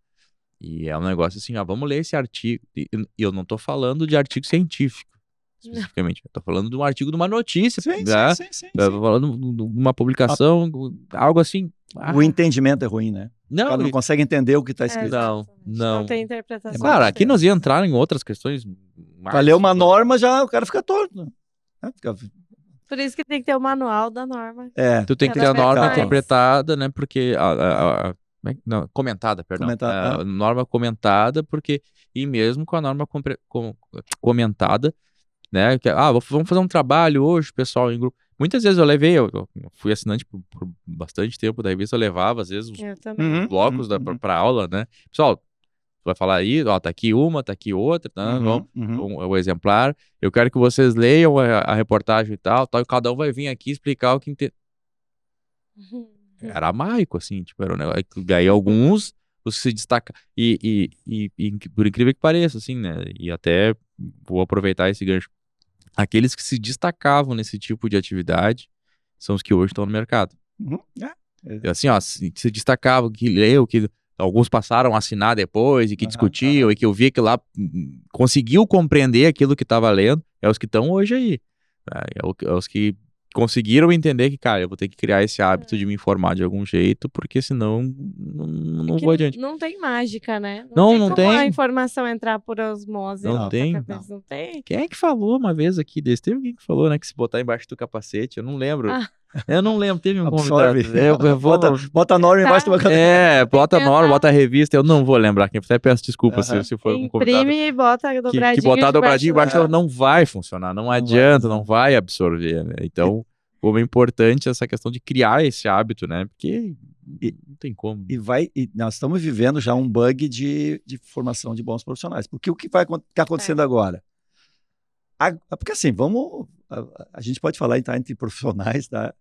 Speaker 2: E é um negócio assim, ó, vamos ler esse artigo. E e eu não tô falando de artigo científico, especificamente. Eu tô falando de um artigo de uma notícia,
Speaker 3: Sim,
Speaker 2: né?
Speaker 3: sim, sim, sim,
Speaker 2: Eu
Speaker 3: sim.
Speaker 2: tô falando de uma publicação, algo assim. ah,
Speaker 3: O entendimento é ruim, né? O
Speaker 2: não,
Speaker 3: cara não
Speaker 2: e-
Speaker 3: consegue entender o que está
Speaker 1: É,
Speaker 3: escrito.
Speaker 2: Não,
Speaker 1: exatamente.
Speaker 2: não.
Speaker 1: Não tem interpretação.
Speaker 2: Claro, aqui nós ia entrar em outras questões.
Speaker 3: Ler uma norma, já o cara fica torto. né? É, fica-
Speaker 1: Por isso que tem que ter o manual da norma.
Speaker 3: é,
Speaker 2: Tu tem que ter a norma
Speaker 3: mais.
Speaker 2: interpretada, né? Porque a, a- a- é não, comentada, perdão.
Speaker 3: Comentada,
Speaker 2: A norma comentada, porque e mesmo com a norma compre- com- comentada, né? Que, ah, vamos fazer um trabalho hoje, pessoal, em grupo. Muitas vezes eu levei, eu, eu fui assinante por, por, bastante tempo da revista, eu levava, às vezes, os
Speaker 1: uhum,
Speaker 2: blocos uhum, da, pra, aula, né? Pessoal, vai falar aí, ó, tá aqui uma, tá aqui outra, tá? Uhum, vamos, uhum. Um, o exemplar. Eu quero que vocês leiam a, a, reportagem e tal, tal, e cada um vai vir aqui explicar o que entende. Uhum. Era maico, assim, tipo, era um negócio. Aí alguns você se destaca. E, e, e, e, por incrível que pareça, assim, né? E até vou aproveitar esse gancho. Aqueles que se destacavam nesse tipo de atividade são os que hoje estão no mercado. Uhum. É. Assim, ó, se, se destacavam, que leu, que alguns passaram a assinar depois e que uhum, discutiam uhum. e que eu via que lá hum, conseguiu compreender aquilo que estava lendo, é os que estão hoje aí. Né? É, é os que conseguiram entender que, cara, eu vou ter que criar esse hábito de me informar de algum jeito, porque senão não, não é vou adiante.
Speaker 1: Não tem mágica, né?
Speaker 2: Não, não, não tem.
Speaker 1: a informação entrar por osmose.
Speaker 2: Não tem. Não.
Speaker 1: não. tem.
Speaker 2: Quem é que falou uma vez aqui desse? Teve alguém que falou, né, que se botar embaixo do capacete, eu não lembro. Ah. Eu não lembro, teve um convidado. Eu, eu vou...
Speaker 3: bota, bota a norma embaixo do
Speaker 2: capacete. É, bota a norma, bota a revista, eu não vou lembrar quem. Até peço desculpa uh -huh. se, se for
Speaker 1: um convidado. Imprime e bota dobradinho.
Speaker 2: Que, que botar dobradinho embaixo, embaixo não vai funcionar, não, não adianta, vai. não vai absorver, né? Então como é importante essa questão de criar esse hábito, né? Porque e, não tem como.
Speaker 3: E vai, e nós estamos vivendo já um bug de, de formação de bons profissionais. Porque o que vai tá acontecendo é. agora? A, porque assim, vamos. A, a, gente pode falar então, entre profissionais, tá?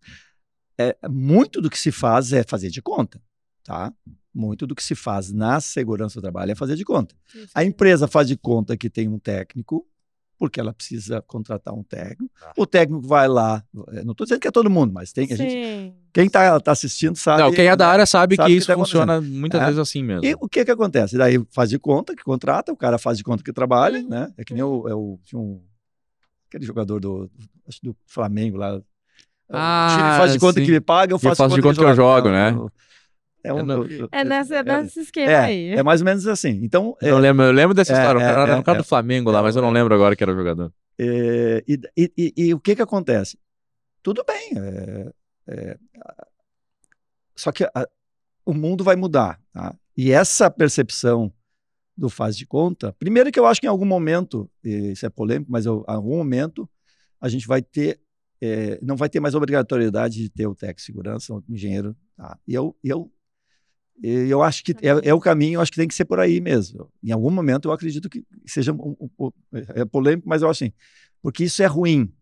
Speaker 3: É, muito do que se faz é fazer de conta, tá? Muito do que se faz na segurança do trabalho é fazer de conta. Isso. A empresa faz de conta que tem um técnico, porque ela precisa contratar um técnico. Ah. O técnico vai lá, eh, não estou dizendo que é todo mundo, mas tem a gente, quem está tá assistindo sabe.
Speaker 2: Não, quem é da área sabe, sabe que, que isso tá funciona muitas é. vezes assim mesmo.
Speaker 3: E o que que acontece? Daí faz de conta que contrata, o cara faz de conta que trabalha, uhum. né? É que nem o, é o um, aquele jogador do, acho do Flamengo lá.
Speaker 2: Ah,
Speaker 3: faz de conta sim. que me paga, eu faço,
Speaker 2: eu faço de conta que, eu jogo, né?
Speaker 1: É, um, não, é, nessa, é, nesse esquema é, aí.
Speaker 3: É mais ou menos assim. Então,
Speaker 2: eu, lembro, eu lembro dessa história. É, era no caso do Flamengo lá, mas eu não lembro agora que era o jogador.
Speaker 3: E, e, e, e, o que que acontece? Tudo bem. só que a, o mundo vai mudar. Tá? E essa percepção do faz de conta, primeiro que eu acho que em algum momento, isso é polêmico, mas em algum momento a gente vai ter, é, não vai ter mais obrigatoriedade de ter o técnico de segurança, o engenheiro. Tá? E eu, eu eu acho que é, é, o caminho, eu acho que tem que ser por aí mesmo. Em algum momento eu acredito que seja um, um, um, é polêmico, mas eu acho assim, porque isso é ruim.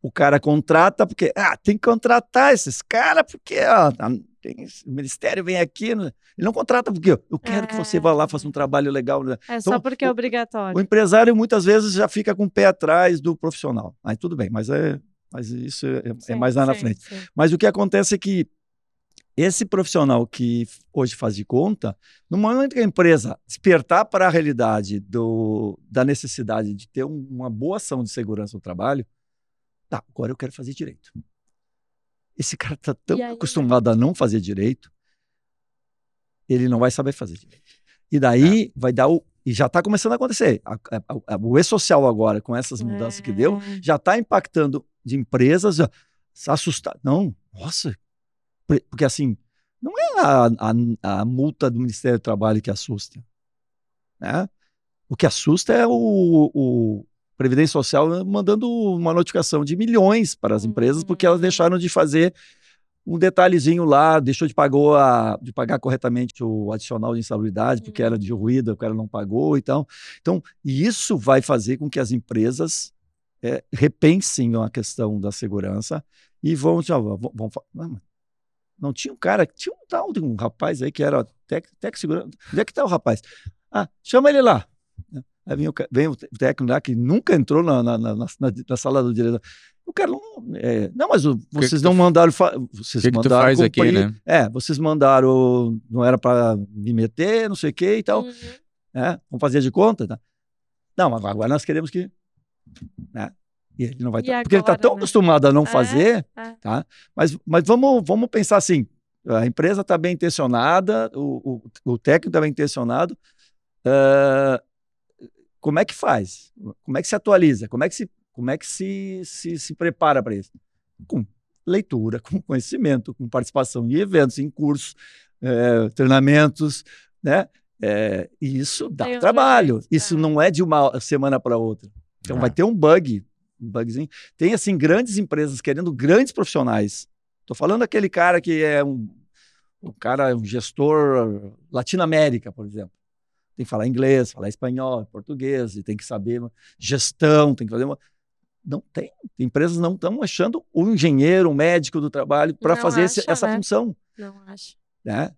Speaker 3: O cara contrata porque ah, tem que contratar esses caras porque ó, tá, tem, o ministério vem aqui, né? ele não contrata porque eu quero é. que você vá lá faça um trabalho legal. Né?
Speaker 1: É então, só porque é obrigatório.
Speaker 3: O, o empresário muitas vezes já fica com o pé atrás do profissional. Aí tudo bem, mas é, mas isso é, é sim, é mais lá sim, na frente. Sim. Mas o que acontece é que esse profissional que hoje faz de conta, no momento que a empresa despertar para a realidade do, da necessidade de ter um, uma boa ação de segurança no trabalho, tá, agora eu quero fazer direito. Esse cara está tão aí, acostumado a não fazer direito, ele não vai saber fazer direito. E daí é. vai dar o. E já está começando a acontecer. A, a, a, o e-social agora, com essas mudanças é. que deu, é. já está impactando de empresas. Assustar. Não, nossa, porque, assim, não é a, a, a, multa do Ministério do Trabalho que assusta. Né? O que assusta é o, o Previdência Social mandando uma notificação de milhões para as empresas porque elas uhum. deixaram de fazer um detalhezinho lá, deixou de, pagou a, de pagar corretamente o adicional de insalubridade, porque era de uhum. ruído, o cara não pagou. Então, então isso vai fazer com que as empresas é, repensem a questão da segurança e vão, já, vão, vão, vão não tinha um cara, tinha um tal de um rapaz aí que era tec segurança. Onde é que tá o rapaz? Ah, chama ele lá. Aí vem o, vem o técnico lá que nunca entrou na, na, na, na, na sala do diretor. O cara não. É, não, mas o, vocês que que não tu, mandaram. Vocês
Speaker 2: que
Speaker 3: mandaram.
Speaker 2: faz aqui, né?
Speaker 3: É, vocês mandaram. Não era para me meter, não sei o que e tal. Uhum. É, vamos fazer de conta. Tá? Não, agora nós queremos que. Né? E ele não vai estar. Tá, porque ele está tão né? acostumado a não é, fazer, é. tá? Mas, mas vamos, vamos pensar assim: a empresa está bem intencionada, o, o, o técnico está bem intencionado. Uh, como é que faz? Como é que se atualiza? Como é que se, como é que se, se, se prepara para isso? Com leitura, com conhecimento, com participação em eventos, em cursos, é, treinamentos, né? É, e isso dá trabalho. Isso é. não é de uma semana para outra. Então
Speaker 2: Ah.
Speaker 3: vai ter um bug, um bugzinho. Tem assim grandes empresas querendo grandes profissionais. Tô falando aquele cara que é um, um cara, um gestor Latinoamérica, por exemplo. Tem que falar inglês, falar espanhol, português, e tem que saber gestão, tem que fazer uma. Não tem. Empresas não estão achando um engenheiro, um médico do trabalho para fazer esse-
Speaker 1: acha,
Speaker 3: essa
Speaker 1: né?
Speaker 3: função
Speaker 1: Não acho.
Speaker 3: né?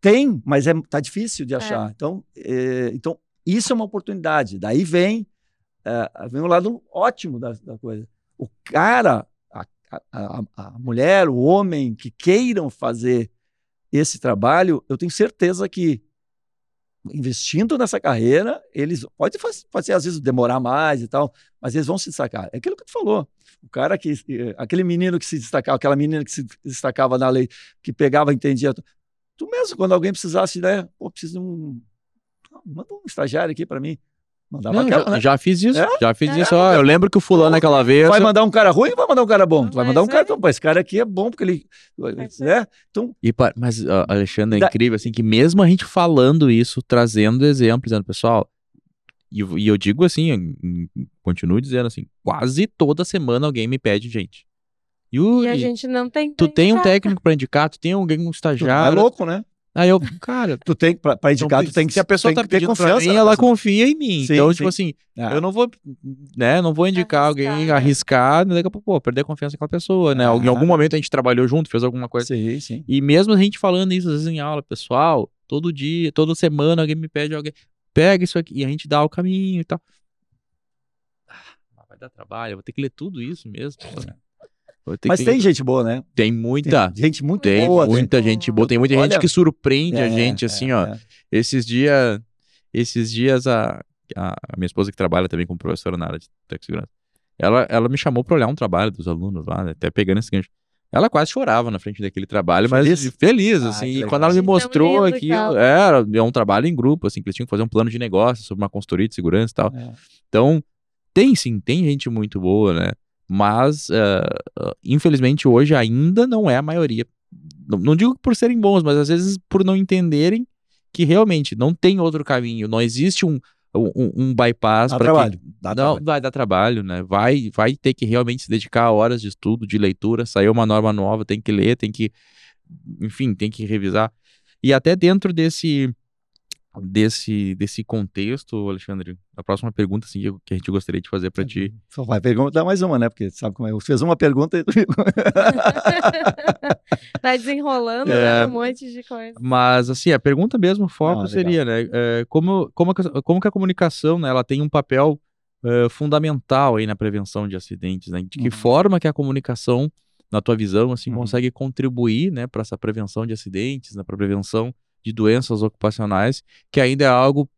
Speaker 3: Tem, mas é tá difícil de achar. Então, é, então isso é uma oportunidade. Daí vem é, vem o lado ótimo da, da coisa. O cara, a, a- a mulher, o homem que queiram fazer esse trabalho, eu tenho certeza que investindo nessa carreira, eles pode faz- pode ser às vezes demorar mais e tal, mas eles vão se destacar. É aquilo que tu falou. O cara que eh, aquele menino que se destacava, aquela menina que se destacava na lei, que pegava, entendia. Tu mesmo, quando alguém precisasse, né? Pô, preciso de um. Manda um estagiário aqui para mim. Mandava
Speaker 2: Não,
Speaker 3: aquela,
Speaker 2: já,
Speaker 3: né?
Speaker 2: já fiz isso,
Speaker 3: É?
Speaker 2: já fiz
Speaker 1: É.
Speaker 2: isso. Ó, eu lembro que o fulano naquela vez.
Speaker 3: Vai mandar um cara ruim ou vai mandar um cara bom? Tu vai mandar um cara.
Speaker 1: é.
Speaker 3: Então, esse cara aqui é bom porque ele.
Speaker 1: Mas
Speaker 3: Né? Então,
Speaker 2: E pa- mas, ó, Alexandre, é
Speaker 3: Da-
Speaker 2: incrível, assim, que mesmo a gente falando isso, trazendo exemplos, dizendo, pessoal, e, eu- e eu digo assim, em- continuo dizendo assim, quase toda semana alguém me pede gente. E, o,
Speaker 1: E a gente não tem.
Speaker 2: tu tem um técnico pra indicar, tu tem alguém, um
Speaker 3: tu é
Speaker 2: estagiário.
Speaker 3: louco, né?
Speaker 2: Aí eu, cara,
Speaker 3: Tu tem, pra, pra indicar,
Speaker 2: então,
Speaker 3: tu tem que
Speaker 2: se a pessoa
Speaker 3: tem
Speaker 2: tá pedindo pra
Speaker 3: confiança.
Speaker 2: mim,
Speaker 3: na
Speaker 2: ela
Speaker 3: pessoa.
Speaker 2: confia em mim.
Speaker 3: Sim,
Speaker 2: então,
Speaker 3: sim.
Speaker 2: tipo assim,
Speaker 3: Ah,
Speaker 2: eu não vou, né, não vou indicar
Speaker 1: Arriscar,
Speaker 2: alguém,
Speaker 1: né?
Speaker 2: arriscar, daqui a pouco, pô, perder a confiança naquela pessoa, né? Em
Speaker 3: Ah.
Speaker 2: algum momento a gente trabalhou junto, fez alguma coisa.
Speaker 3: Sim, sim.
Speaker 2: E mesmo a gente falando isso às vezes em aula, pessoal, todo dia, toda semana alguém me pede alguém, pega isso aqui, e a gente dá o caminho e tal. Ah, vai dar trabalho, eu vou ter que ler tudo isso mesmo. pô.
Speaker 3: Mas
Speaker 2: que-
Speaker 3: tem gente boa, né?
Speaker 2: tem muita,
Speaker 3: Tem gente muito
Speaker 2: tem
Speaker 3: boa.
Speaker 2: muita
Speaker 1: tem-
Speaker 2: gente boa, tem muita
Speaker 3: Olha,
Speaker 2: gente que surpreende a
Speaker 3: É,
Speaker 2: gente,
Speaker 3: é,
Speaker 2: assim, ó.
Speaker 3: é.
Speaker 2: Esses dias, esses dias a, a, a minha esposa que trabalha também como professora na área de tecnologia, ela, ela me chamou para olhar um trabalho dos alunos lá, né, até pegando esse gancho. Ela quase chorava na frente daquele trabalho, mas
Speaker 3: Feliz?
Speaker 2: feliz,
Speaker 3: Ah,
Speaker 2: assim.
Speaker 3: que
Speaker 2: E quando ela me
Speaker 1: Tão
Speaker 2: mostrou
Speaker 1: lindo, cara.
Speaker 2: era é um trabalho em grupo, assim, que eles tinham que fazer um plano de negócio sobre uma consultoria de segurança e tal.
Speaker 3: É.
Speaker 2: Então, tem sim, tem gente muito boa, né? Mas, eh, infelizmente, hoje ainda não é a maioria. Não, não digo por serem bons, mas às vezes por não entenderem que realmente não tem outro caminho, não existe um, um, um bypass
Speaker 3: Dá
Speaker 2: para
Speaker 3: trabalho. Dá
Speaker 2: não,
Speaker 3: trabalho.
Speaker 2: vai dar trabalho, né? Vai, vai ter que realmente se dedicar a horas de estudo, de leitura, saiu uma norma nova, tem que ler, tem que, enfim, tem que revisar. E até dentro desse desse desse contexto, Alexandre, a próxima pergunta assim, que a gente gostaria de fazer para ti.
Speaker 3: Só vai perguntar mais uma, né? Porque sabe como é. Fez uma pergunta e.
Speaker 1: Tá desenrolando
Speaker 2: É.
Speaker 1: né, um monte de coisa.
Speaker 2: Mas assim, a pergunta mesmo, o foco
Speaker 3: Ah, legal.
Speaker 2: seria, né, é, como como que, a- como que a comunicação, né, ela tem um papel é, fundamental aí na prevenção de acidentes, né? De que
Speaker 3: Uhum.
Speaker 2: forma que a comunicação, na tua visão, assim,
Speaker 3: Uhum.
Speaker 2: consegue contribuir, né, para essa prevenção de acidentes, né, para prevenção de doenças ocupacionais, que ainda é algo,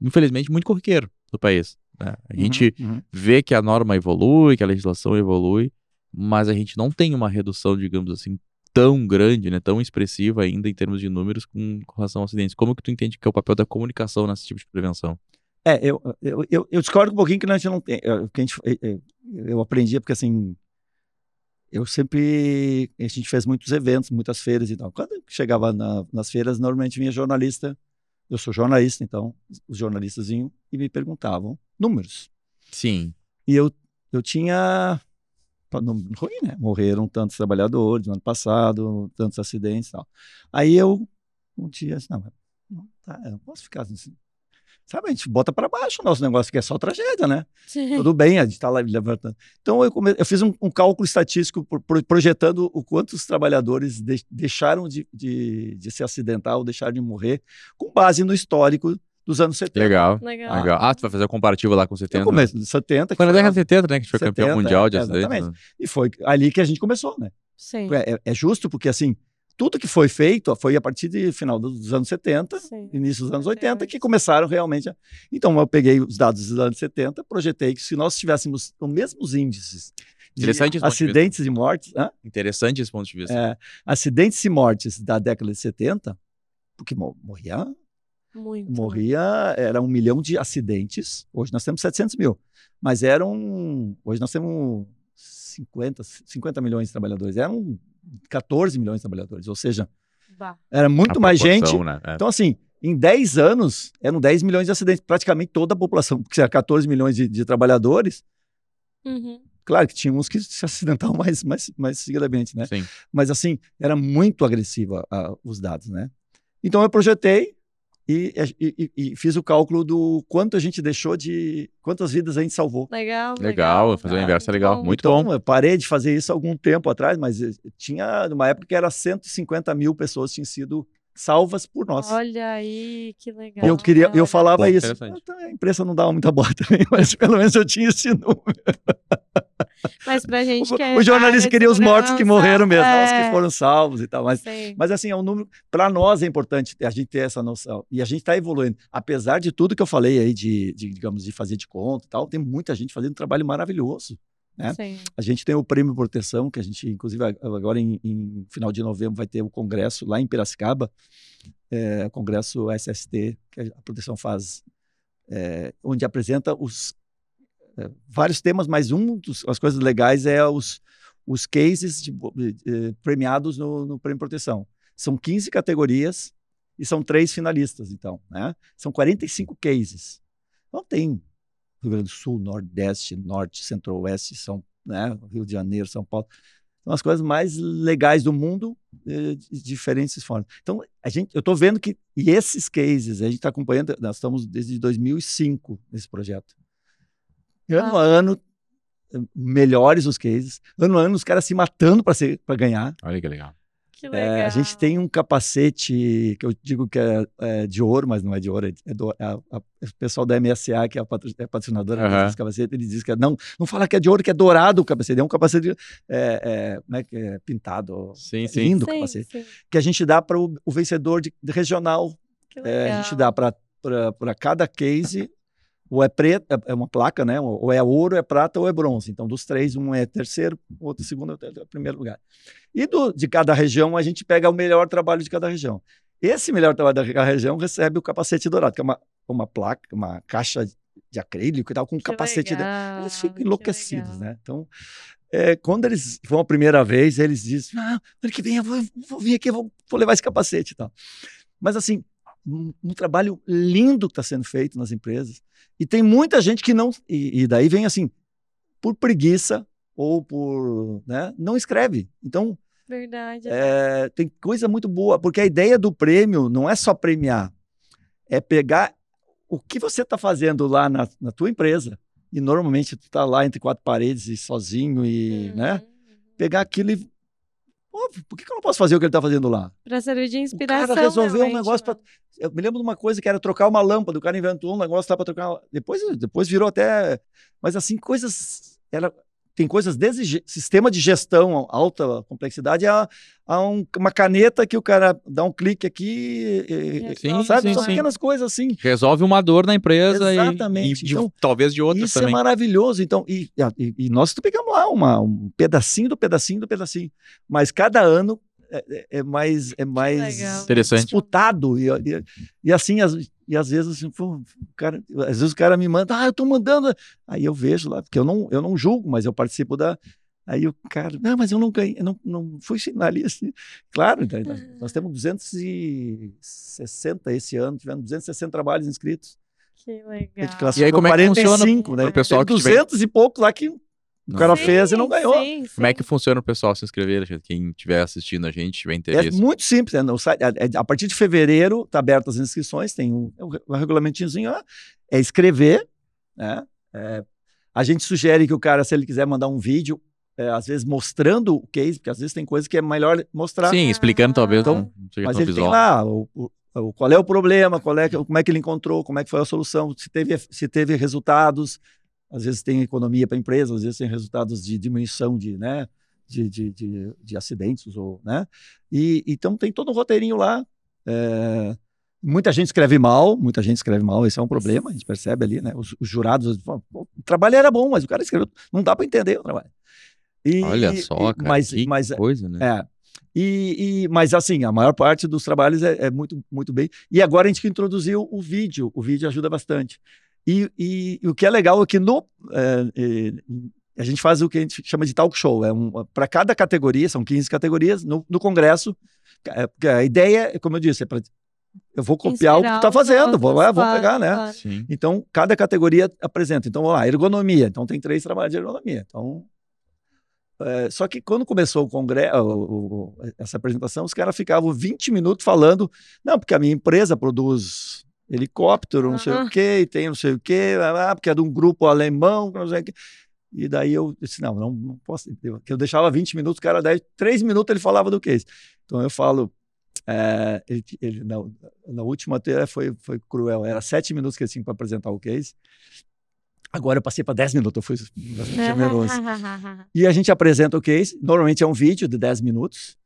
Speaker 2: infelizmente, muito corriqueiro no país. né? A gente
Speaker 3: Uhum.
Speaker 2: vê que a norma evolui, que a legislação evolui, mas a gente não tem uma redução, digamos assim, tão grande, né, tão expressiva ainda em termos de números com, com relação a acidentes. Como que tu entende que é o papel da comunicação nesse tipo de prevenção?
Speaker 3: É, eu, eu, eu, eu discordo um pouquinho que a gente não tem. Eu, que a gente, eu, eu aprendi porque assim. Eu sempre. A gente fez muitos eventos, muitas feiras e tal. Quando eu chegava na- nas feiras, normalmente vinha jornalista. Eu sou jornalista, então os jornalistas vinham e me perguntavam números.
Speaker 2: Sim.
Speaker 3: E eu, eu tinha. Número ruim, né? Morreram tantos trabalhadores no ano passado, tantos acidentes e tal. Aí eu, um dia, assim, não, tá, eu não posso ficar assim. Sabe, a gente bota para baixo o nosso negócio, que é só tragédia, né? Tudo bem, a gente está lá levantando. Então, eu, come... eu fiz um, um cálculo estatístico pro- pro- projetando o quanto os trabalhadores de- deixaram de, de, de se acidentar ou deixaram de morrer, com base no histórico dos anos 70.
Speaker 2: Legal.
Speaker 1: Legal.
Speaker 2: Legal. Ah, tu vai fazer o comparativo lá com
Speaker 3: No
Speaker 2: 70.
Speaker 3: começo dos 70. que
Speaker 2: Foi na década de 70, né, que a gente foi campeão
Speaker 3: 70,
Speaker 2: mundial de
Speaker 3: é,
Speaker 2: acidentes.
Speaker 3: exatamente.
Speaker 2: né?
Speaker 3: E foi ali que a gente começou, né?
Speaker 1: Sim.
Speaker 3: É, é- é justo porque, assim, tudo que foi feito foi a partir de final dos anos 70,
Speaker 1: Sim.
Speaker 3: início dos anos
Speaker 1: Até
Speaker 3: 80,
Speaker 1: hoje.
Speaker 3: que começaram realmente a... Então, eu peguei os dados dos anos 70, projetei que se nós tivéssemos os mesmos índices de
Speaker 2: ponto de
Speaker 3: acidentes e mortes, hã?
Speaker 2: Interessante esse ponto de vista.
Speaker 3: É, acidentes e mortes da década de 70, porque mo- morria,
Speaker 1: Muito.
Speaker 3: morria, era um milhão de acidentes, hoje nós temos 700 mil, mas eram, hoje nós temos 50, 50 milhões de trabalhadores, eram 14 milhões de trabalhadores, ou seja,
Speaker 1: Bah.
Speaker 3: era muito
Speaker 2: A
Speaker 3: mais gente,
Speaker 2: Né? É.
Speaker 3: então, assim, em 10 anos, eram 10 milhões de acidentes, praticamente toda a população, porque era 14 milhões de, de trabalhadores.
Speaker 1: Uhum.
Speaker 3: Claro que tinha uns que se acidentavam mais, mais, mais seguidamente, né?
Speaker 2: Sim.
Speaker 3: Mas assim, era muito agressivo a- os dados, né? Então eu projetei e, e- e- fiz o cálculo do quanto a gente deixou de. quantas vidas a gente salvou.
Speaker 1: Legal,
Speaker 2: Legal, fazer o
Speaker 1: Ah,
Speaker 2: inverso é legal. Muito
Speaker 3: então,
Speaker 2: bom.
Speaker 3: eu parei de fazer isso algum tempo atrás, mas eh, tinha uma época que era 150 mil pessoas tinham sido salvas por nós.
Speaker 1: Olha aí, que legal.
Speaker 3: Eu queria, eu falava
Speaker 2: Bom,
Speaker 3: isso. Então, a imprensa não dava muita bola também, mas pelo menos eu tinha esse número.
Speaker 1: Mas pra gente que é
Speaker 3: o jornalista queria os mortos que morreram mesmo, não os
Speaker 1: é,
Speaker 3: que foram salvos e tal. Mas, mas assim, é um número. Para nós é importante a gente ter essa noção. E a gente está evoluindo. Apesar de tudo que eu falei aí, de, de, digamos, de fazer de conta e tal, tem muita gente fazendo um trabalho maravilhoso. Né? A gente tem o Prêmio Proteção, que a gente, inclusive, ag- agora em, em final de novembro vai ter o congresso lá em Piracicaba, é, congresso SST, que a proteção faz, é, onde apresenta os é, vários temas, mas um das coisas legais é os, os cases de eh, premiados no, no Prêmio Proteção. São 15 categorias e são três finalistas, então, né? São 45 cases. Então tem Rio Grande do Sul, Nordeste, Norte, Centro-Oeste, São, né, Rio de Janeiro, São Paulo. São as coisas mais legais do mundo, eh, de diferentes formas. Então, a gente, eu estou vendo que, e esses cases, a gente está acompanhando, nós estamos desde 2005 nesse projeto. Ano
Speaker 1: Ah.
Speaker 3: a ano, eh, melhores os cases. Ano a ano, os caras se matando para ganhar.
Speaker 2: Olha que legal.
Speaker 1: Que legal.
Speaker 3: É, a gente tem um capacete que eu digo que é, é de ouro, mas não é de ouro. É do, a- a- o pessoal da MSA, que é a patro- é patrocinadora
Speaker 2: Aham.
Speaker 3: desse capacete, ele diz que é, não, não fala que é de ouro, que é dourado o capacete. É um capacete é, é, como é que é, pintado.
Speaker 2: Sim,
Speaker 3: É
Speaker 2: sim.
Speaker 3: lindo
Speaker 1: Sim,
Speaker 3: capacete.
Speaker 1: sim.
Speaker 3: Que a gente dá para o, vencedor de, de regional. É, a gente dá para cada case, ou é preto, é- é uma placa, né? Ou é ouro, é prata ou é bronze. Então, dos três, um é terceiro, o outro segundo, o outro é primeiro lugar. E do, de cada região, a gente pega o melhor trabalho de cada região. Esse melhor trabalho da região recebe o capacete dourado, que é uma, uma placa, uma caixa de acrílico e tal, com um capacete. de-
Speaker 1: legal,
Speaker 3: Eles ficam
Speaker 1: que
Speaker 3: enlouquecidos, né? Então, é, quando eles vão a primeira vez, eles dizem: ah, ano que vem eu vou, vou vir aqui, eu vou, vou levar esse capacete e tal. Mas, assim, um, um trabalho lindo que está sendo feito nas empresas. E tem muita gente que não. E, e daí vem assim, por preguiça ou por. Né, não escreve. Então,
Speaker 1: Verdade.
Speaker 3: é, tem coisa muito boa, porque a ideia do prêmio não é só premiar, é pegar o que você está fazendo lá na, na tua empresa. E normalmente tu está lá entre quatro paredes e sozinho e,
Speaker 1: Uhum,
Speaker 3: né? Pegar aquilo e. Pô, por que, que eu não posso fazer o que ele está fazendo lá?
Speaker 1: Pra servir de
Speaker 3: O
Speaker 1: inspiração.
Speaker 3: cara resolveu um negócio
Speaker 1: né?
Speaker 3: para. Eu me lembro de uma coisa que era trocar uma lâmpada. O cara inventou um negócio lá para trocar. uma- Depois, depois virou até. Mas assim, coisas. Era... Tem coisas desde sistema de gestão, alta complexidade, a, a um- uma caneta que o cara dá um clique aqui. e- e-
Speaker 1: Sim,
Speaker 3: sabe?
Speaker 2: sim,
Speaker 3: São
Speaker 2: sim.
Speaker 3: pequenas coisas assim.
Speaker 2: Resolve uma dor na empresa e-
Speaker 3: Exatamente.
Speaker 2: e, de-
Speaker 3: Então,
Speaker 2: talvez de outras
Speaker 3: Isso
Speaker 2: também.
Speaker 3: é maravilhoso. Então, e, e- e nós pegamos lá uma, um pedacinho do pedacinho do pedacinho. Mas cada ano é, é- é mais, é mais
Speaker 1: legal.
Speaker 3: Disputado. E, e, e assim, as- e às vezes, assim, pô, o cara, às vezes o cara me manda, ah, eu tô mandando. Aí eu vejo lá, porque eu não, eu não julgo, mas eu participo da. Aí o cara, não, mas eu não ganhei, eu não, não fui finalista. Claro, então, nós, nós temos 260 esse ano, tivemos 260 trabalhos inscritos.
Speaker 1: Que
Speaker 3: A
Speaker 1: legal.
Speaker 3: gente classificou
Speaker 2: E aí, como é que funciona
Speaker 3: 45, né?
Speaker 2: pessoal
Speaker 3: Tem
Speaker 2: que tiver-
Speaker 3: 200 e poucos lá que o cara
Speaker 1: Sim,
Speaker 3: fez e não ganhou.
Speaker 1: sim,
Speaker 2: Como é
Speaker 1: sim.
Speaker 2: que funciona o pessoal se inscrever? Quem estiver assistindo a gente, tiver
Speaker 3: É
Speaker 2: interesse.
Speaker 3: muito simples. né? É- é- a partir de fevereiro está abertas as inscrições, tem um, é um re- regulamentozinho, ó, é escrever. Né? É, a gente sugere que o cara, se ele quiser mandar um vídeo, é, às vezes mostrando o case, porque às vezes tem coisas que é melhor mostrar.
Speaker 2: Sim, explicando talvez
Speaker 1: Então,
Speaker 2: não
Speaker 3: Mas ele
Speaker 2: visual.
Speaker 3: tem lá o, o- qual é o problema, qual é, como é que ele encontrou, como é que foi a solução, se teve, se teve resultados. Às vezes tem economia para a empresa, às vezes tem resultados de diminuição de, né, de, de, de, de acidentes. Ou, né? e, então tem todo um roteirinho lá. é, muita gente escreve mal, muita gente escreve mal, esse é um problema, a gente percebe ali, né? Os, os jurados, falam, "Pô, o trabalho era bom, mas o cara escreveu, não dá para entender o trabalho. E-
Speaker 2: Olha
Speaker 3: e-
Speaker 2: só, cara.
Speaker 3: mas,
Speaker 2: que
Speaker 3: mas
Speaker 2: coisa, né?
Speaker 3: é. E, e- mas assim, a maior parte dos trabalhos é, é muito, muito bem. E agora a gente introduziu o vídeo, o vídeo ajuda bastante. E, e- e o que é legal é que no, é, é, a gente faz o que a gente chama de talk show. É um, para cada categoria, são 15 categorias, no, no congresso. é, a ideia, como eu disse, é para eu vou copiar o que tu está fazendo, vou, é, vou pegar, né?
Speaker 2: Sim.
Speaker 3: Então, cada categoria apresenta. Então, vamos lá, ergonomia. Então, tem três trabalhos de ergonomia. Então, é, só que quando começou o congresso, essa apresentação, os caras ficavam 20 minutos falando, não, porque a minha empresa produz helicóptero, não sei
Speaker 1: Aham.
Speaker 3: o quê, e tem não sei o quê, porque é de um grupo alemão, não sei o quê. E daí eu disse, não, não, não posso. Eu, eu deixava 20 minutos, o cara, daí, 3 minutos ele falava do case. Então eu falo, é, ele, ele, na, na última até foi, foi cruel, era 7 minutos que ele tinha para apresentar o case. Agora eu passei para 10 minutos, eu fui generoso. E a gente apresenta o case, normalmente é um vídeo de 10 minutos.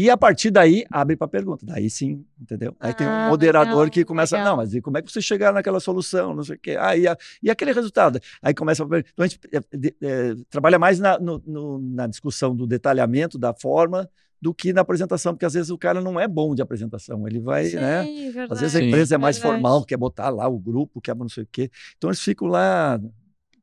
Speaker 3: E a partir daí, abre para pergunta. Daí sim, entendeu? Aí tem um
Speaker 1: Ah,
Speaker 3: moderador que começa,
Speaker 1: legal.
Speaker 3: não, mas e como é que você chegaram naquela solução? Não sei o quê. Ah, e, a- e aquele resultado? Aí começa a. Então a gente é, é, trabalha mais na, no- no- na discussão do detalhamento, da forma, do que na apresentação, porque às vezes o cara não é bom de apresentação. Ele vai, né?
Speaker 1: Sim, verdade.
Speaker 3: Às vezes a
Speaker 2: Sim.
Speaker 3: empresa é mais
Speaker 1: Verdade.
Speaker 3: formal, quer botar lá o grupo, quer não sei o quê. Então eles ficam lá,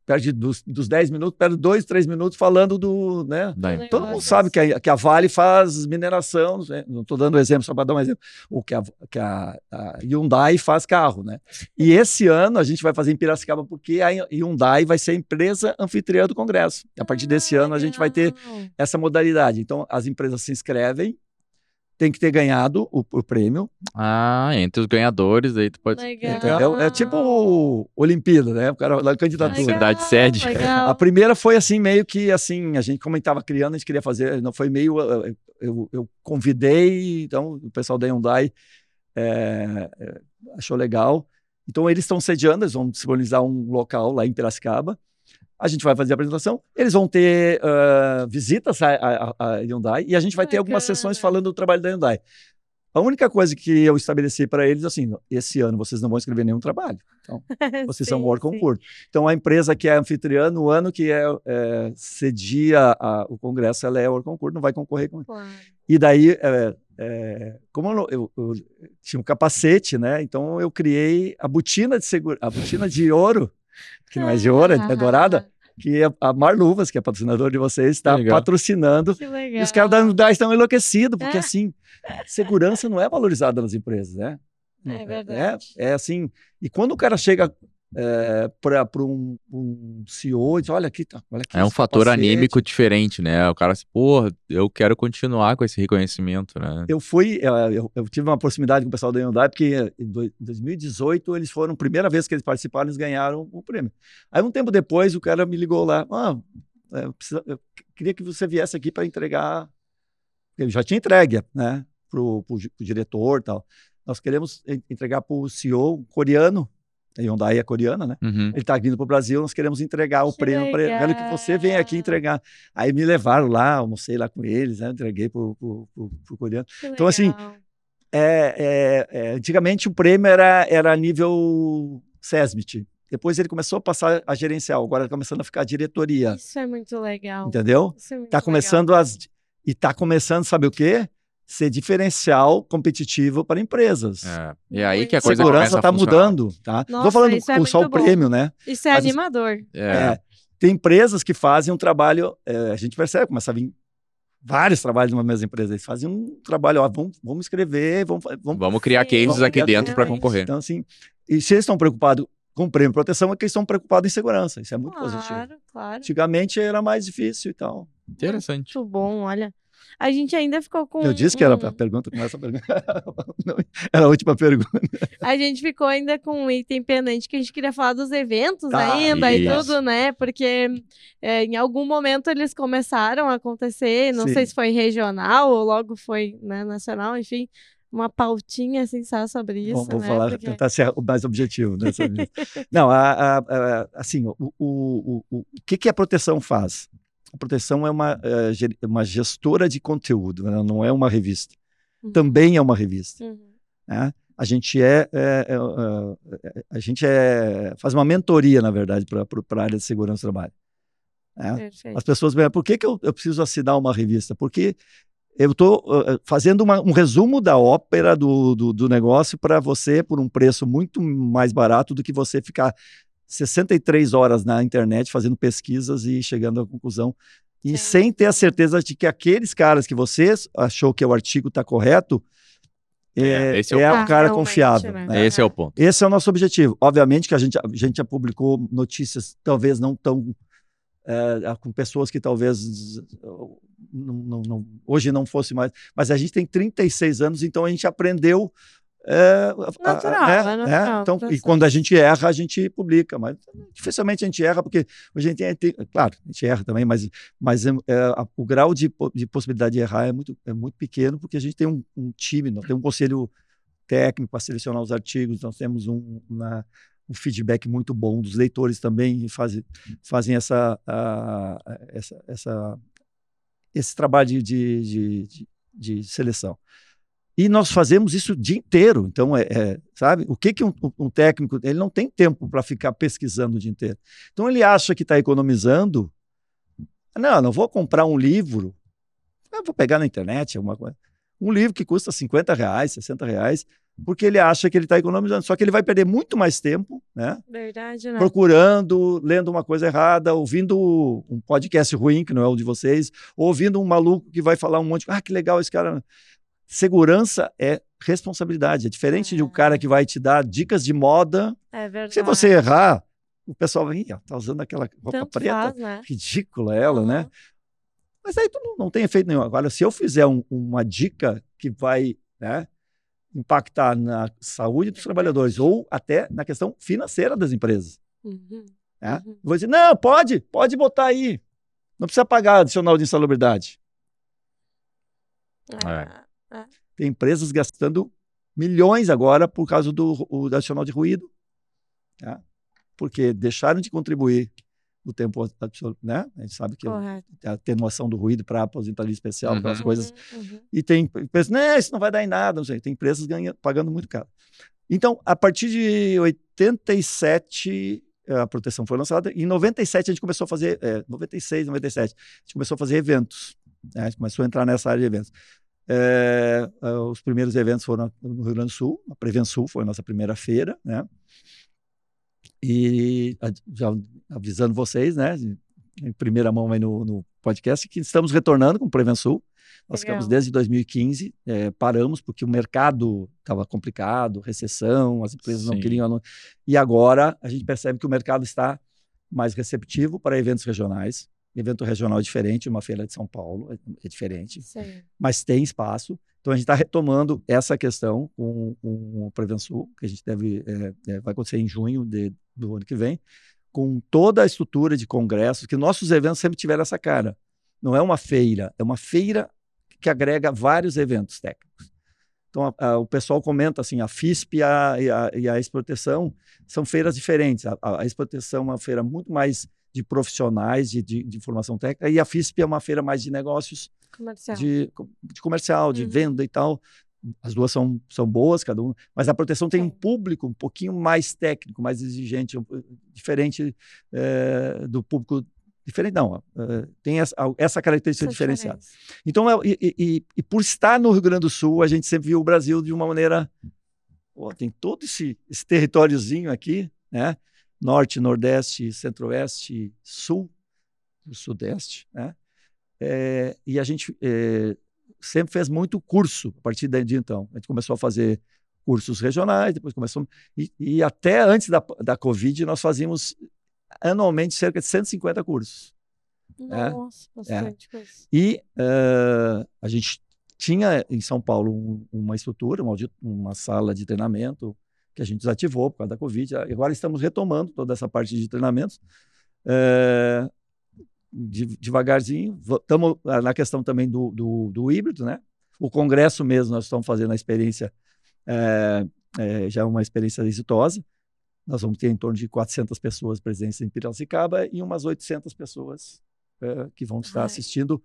Speaker 3: perde dos, dos 10 minutos, perde dois, três minutos falando do, né?
Speaker 2: Daí.
Speaker 3: Todo mundo sabe que a, que a Vale faz mineração, não sei, não estou dando exemplo só para dar um exemplo, o que, a, que a, a Hyundai faz carro, né? E esse ano a gente vai fazer em Piracicaba porque a Hyundai vai ser a empresa anfitriã do congresso. E a partir desse
Speaker 1: Ah,
Speaker 3: ano a gente vai ter essa modalidade. Então as empresas se inscrevem, tem que ter ganhado o, o prêmio,
Speaker 2: Ah, entre os ganhadores, aí tu pode.
Speaker 1: Legal.
Speaker 3: entendeu? É tipo o Olimpíada, né? O cara lá candidatura.
Speaker 2: Legal. cidade sede.
Speaker 1: legal.
Speaker 3: A primeira foi assim, meio que assim, a gente, como a gente estava criando, a gente queria fazer, não foi meio. eh, Eu, eu convidei, então o pessoal da Hyundai eh, eh, achou legal. Então eles estão sediando, eles vão disponibilizar um local lá em Piracicaba. A gente vai fazer a apresentação, eles vão ter ah, visitas à, à- à Hyundai e a gente vai ter algumas sessões falando do trabalho da Hyundai. A única coisa que eu estabeleci para eles, assim, esse ano vocês não vão escrever nenhum trabalho. Então, vocês são
Speaker 1: Sim,
Speaker 3: work on
Speaker 1: sim.
Speaker 3: curto. Então, a empresa que é anfitriã, no ano que é, é, cedia a- o congresso, ela é work on curto, não vai concorrer com.
Speaker 1: Claro.
Speaker 3: E daí, é, é, como eu, eu- eu tinha um capacete, né? Então, eu criei a botina de seguro, a botina de ouro, que não é de ouro, é, é dourada, que é a Marluvas, que é patrocinador de vocês, está patrocinando.
Speaker 1: Que legal.
Speaker 3: E os caras da Hyundai estão enlouquecidos, porque
Speaker 1: É.
Speaker 3: assim, segurança não é valorizada nas empresas, né?
Speaker 1: É verdade.
Speaker 3: É, é assim. E quando o cara chega para um, um CEO e diz: olha aqui, tá, olha aqui.
Speaker 2: É um fator
Speaker 3: capacete."
Speaker 2: anímico diferente, né? O cara assim, porra, eu quero continuar com esse reconhecimento, né?
Speaker 3: Eu fui, eh, eu, eu tive uma proximidade com o pessoal da Hyundai, porque em do- em 2018 eles foram, primeira vez que eles participaram, eles ganharam o prêmio. Aí um tempo depois o cara me ligou lá: ah, eu, precisa- eu queria que você viesse aqui para entregar. Eu já tinha entregue, né, para o diretor e tal. Nós queremos en- entregar para o CEO coreano, a Hyundai é coreana, né?
Speaker 2: Uhum.
Speaker 3: Ele está vindo para o Brasil, nós queremos entregar o
Speaker 1: Que
Speaker 3: prêmio para ele. Quero que você venha aqui entregar. Aí me levaram lá, almocei lá com eles, né? entreguei para o coreano.
Speaker 1: Que
Speaker 3: Então, assim,
Speaker 1: legal.
Speaker 3: É, é, é, antigamente o prêmio era, era nível SESMIT. Depois ele começou a passar a gerencial, agora está começando a ficar a diretoria.
Speaker 1: Isso é muito legal.
Speaker 3: Entendeu?
Speaker 1: Isso é muito
Speaker 3: Está
Speaker 1: legal.
Speaker 3: começando as. E está começando, sabe o quê? Ser diferencial competitivo para empresas.
Speaker 2: É. E aí que a
Speaker 1: Muito
Speaker 2: coisa
Speaker 3: Segurança está mudando, tá? Estou falando
Speaker 1: isso é
Speaker 3: com só o
Speaker 1: bom.
Speaker 3: prêmio, né?
Speaker 1: Isso é
Speaker 3: vezes-
Speaker 1: animador.
Speaker 2: É.
Speaker 3: É, tem empresas que fazem um trabalho, é, a gente percebe, começa a vir vários trabalhos numa mesma empresa. Eles fazem um trabalho, ó, vamos, vamos escrever, vamos, vamos.
Speaker 2: Vamos criar
Speaker 1: Sim,
Speaker 2: cases
Speaker 3: vamos
Speaker 2: aqui
Speaker 3: criar
Speaker 2: dentro para concorrer.
Speaker 3: Então, assim, e se eles estão preocupados com prêmio e proteção, é que eles estão preocupados em segurança. Isso é muito positivo.
Speaker 1: Claro, claro.
Speaker 3: Antigamente era mais difícil e tal.
Speaker 2: Interessante.
Speaker 1: Muito bom, olha. A gente ainda ficou com.
Speaker 3: Eu disse que era a pergunta, começa a pergunta. Não, era a última pergunta.
Speaker 1: A gente ficou ainda com um item pendente que a gente queria falar dos eventos
Speaker 3: Tá,
Speaker 1: ainda e
Speaker 2: isso.
Speaker 1: tudo, né? Porque é, em algum momento eles começaram a acontecer, não
Speaker 3: Sim.
Speaker 1: sei se foi regional ou logo foi né, nacional, enfim, uma pautinha assim só sobre isso,
Speaker 3: Vamos, vamos
Speaker 1: né?
Speaker 3: falar,
Speaker 1: Porque-
Speaker 3: tentar ser o mais objetivo vez. Não, a- a- a- assim, o, o, o, o, o que, que a proteção faz? Proteção é uma, eh, ger- uma gestora de conteúdo, ela não é uma revista.
Speaker 1: Uhum.
Speaker 3: Também é uma revista.
Speaker 1: Uhum.
Speaker 3: né? A gente é, é, é, é, a gente é, faz uma mentoria, na verdade, para a área de segurança do trabalho. né? As pessoas veem, por que, que eu, eu preciso assinar uma revista? Porque eu estou fazendo uma- um resumo da ópera do, do, do negócio para você por um preço muito mais barato do que você ficar 63 horas na internet fazendo pesquisas e chegando à conclusão. E
Speaker 1: Sim.
Speaker 3: sem ter a certeza de que aqueles caras que você achou que o artigo está correto, é,
Speaker 2: Esse é o
Speaker 3: é
Speaker 1: ponto.
Speaker 3: um cara confiável.
Speaker 1: né?
Speaker 3: né?
Speaker 2: Esse é o ponto.
Speaker 3: Esse é o nosso objetivo. Obviamente que a gente, a gente já publicou notícias, talvez não tão. é, com pessoas que talvez não- não- não- hoje não fosse mais. Mas a gente tem 36 anos, então a gente aprendeu. É, a- a-
Speaker 1: Natural,
Speaker 3: né,
Speaker 1: é
Speaker 3: né?
Speaker 1: natural,
Speaker 3: Então, e quando a gente erra, a gente publica, mas dificilmente a gente erra, porque a gente tem, tem- claro, a gente erra também, mas, mas é, é, o grau de, de possibilidade de errar é muito, é muito pequeno, porque a gente tem um, um time, nós temos um conselho técnico para selecionar os artigos, nós temos um, uma- um feedback muito bom dos leitores também, fazem, fazem essa, a- essa, essa- esse trabalho de, de, de- de seleção. E nós fazemos isso o dia inteiro. Então, é, é, sabe? O que, que um, um técnico. Ele não tem tempo para ficar pesquisando o dia inteiro. Então, ele acha que está economizando. Não, não vou comprar um livro. Eu vou pegar na internet alguma coisa. Um livro que custa 50 reais, 60 reais, porque ele acha que ele está economizando. Só que ele vai perder muito mais tempo, né?
Speaker 1: Verdade, né?
Speaker 3: procurando, lendo uma coisa errada, ouvindo um podcast ruim, que não é o de vocês, ou ouvindo um maluco que vai falar um monte de ah, que legal esse cara. Segurança é responsabilidade. É diferente de um
Speaker 1: É.
Speaker 3: cara que vai te dar dicas de moda.
Speaker 1: É verdade.
Speaker 3: Se você errar, o pessoal vai, "Ih, ó, tá usando aquela roupa
Speaker 1: Tanto
Speaker 3: preta.
Speaker 1: faz, né?
Speaker 3: Ridícula ela, né?
Speaker 1: Aham.
Speaker 3: Mas aí tu não, não tem efeito nenhum. Agora, se eu fizer um- uma dica que vai né, impactar na saúde dos trabalhadores ou até na questão financeira das empresas,
Speaker 1: Uhum.
Speaker 3: né?
Speaker 1: Uhum.
Speaker 3: Vou dizer, não, pode, pode botar aí. Não precisa pagar adicional de insalubridade.
Speaker 1: É.
Speaker 3: Tem empresas gastando milhões agora por causa do, o, adicional de ruído, tá? porque deixaram de contribuir no tempo né? A gente sabe que
Speaker 1: Correto.
Speaker 3: a atenuação do ruído para aposentadoria especial,
Speaker 2: Uhum.
Speaker 3: aquelas coisas.
Speaker 1: Uhum, uhum.
Speaker 3: E tem empresas, não, isso não vai dar em nada, não sei. Tem empresas ganha, pagando muito caro. Então, a partir de 87, a proteção foi lançada. Em 97, a gente começou a fazer, é, 96, 97, a gente começou a fazer eventos. né? A gente começou a entrar nessa área de eventos. É, é, os primeiros eventos foram no Rio Grande do Sul, a Prevensul foi a nossa primeira feira, né? E já avisando vocês, né? Em primeira mão aí no, no podcast, que estamos retornando com o Prevensul. Nós
Speaker 1: Legal.
Speaker 3: ficamos desde 2015, eh, paramos porque o mercado estava complicado, recessão, as empresas não
Speaker 2: Sim.
Speaker 3: queriam. anu- E agora a gente percebe que o mercado está mais receptivo para eventos regionais. Evento regional é diferente, uma feira de São Paulo é, é diferente,
Speaker 1: Sim.
Speaker 3: mas tem espaço. Então a gente está retomando essa questão com, com o Prevensul, que a gente deve eh, eh, vai acontecer em junho de- do ano que vem, com toda a estrutura de congressos, que nossos eventos sempre tiveram essa cara. Não é uma feira, é uma feira que agrega vários eventos técnicos. Então, a- a- o pessoal comenta assim, a FISP e a, e a, e a Exproteção são feiras diferentes. A, a Exproteção é uma feira muito mais de profissionais, de, de, de formação técnica, e a FISP é uma feira mais de negócios,
Speaker 1: Comercial.
Speaker 3: de, de comercial, de
Speaker 1: Uhum.
Speaker 3: venda e tal. As duas são, são boas, cada uma, mas a proteção tem um
Speaker 1: Sim.
Speaker 3: público um pouquinho mais técnico, mais exigente, diferente eh, do público. Diferente, não, eh, tem essa, essa característica
Speaker 1: Essa
Speaker 3: diferenciada.
Speaker 1: diferença.
Speaker 3: Então, é- e, e- e- e por estar no Rio Grande do Sul, a gente sempre viu o Brasil de uma maneira. Tem todo esse, esse territóriozinho aqui, né? Norte, Nordeste, Centro-Oeste, Sul, Sudeste, né? É, e a gente é, sempre fez muito curso a partir daí de então. A gente começou a fazer cursos regionais, depois começamos. E, e até antes da, da Covid, nós fazíamos anualmente cerca de 150 cursos. É.
Speaker 1: Nossa, bastante coisa.
Speaker 3: E eh, a gente tinha em São Paulo um- uma estrutura, uma, uma sala de treinamento que a gente desativou por causa da Covid. Agora estamos retomando toda essa parte de treinamentos. Eh, de- devagarzinho. Estamos na questão também do, do, do híbrido, né? O congresso mesmo, nós estamos fazendo a experiência, eh, eh, já é uma experiência exitosa. Nós vamos ter em torno de 400 pessoas presentes em Piracicaba e umas 800 pessoas que vão estar
Speaker 1: Ai.
Speaker 3: assistindo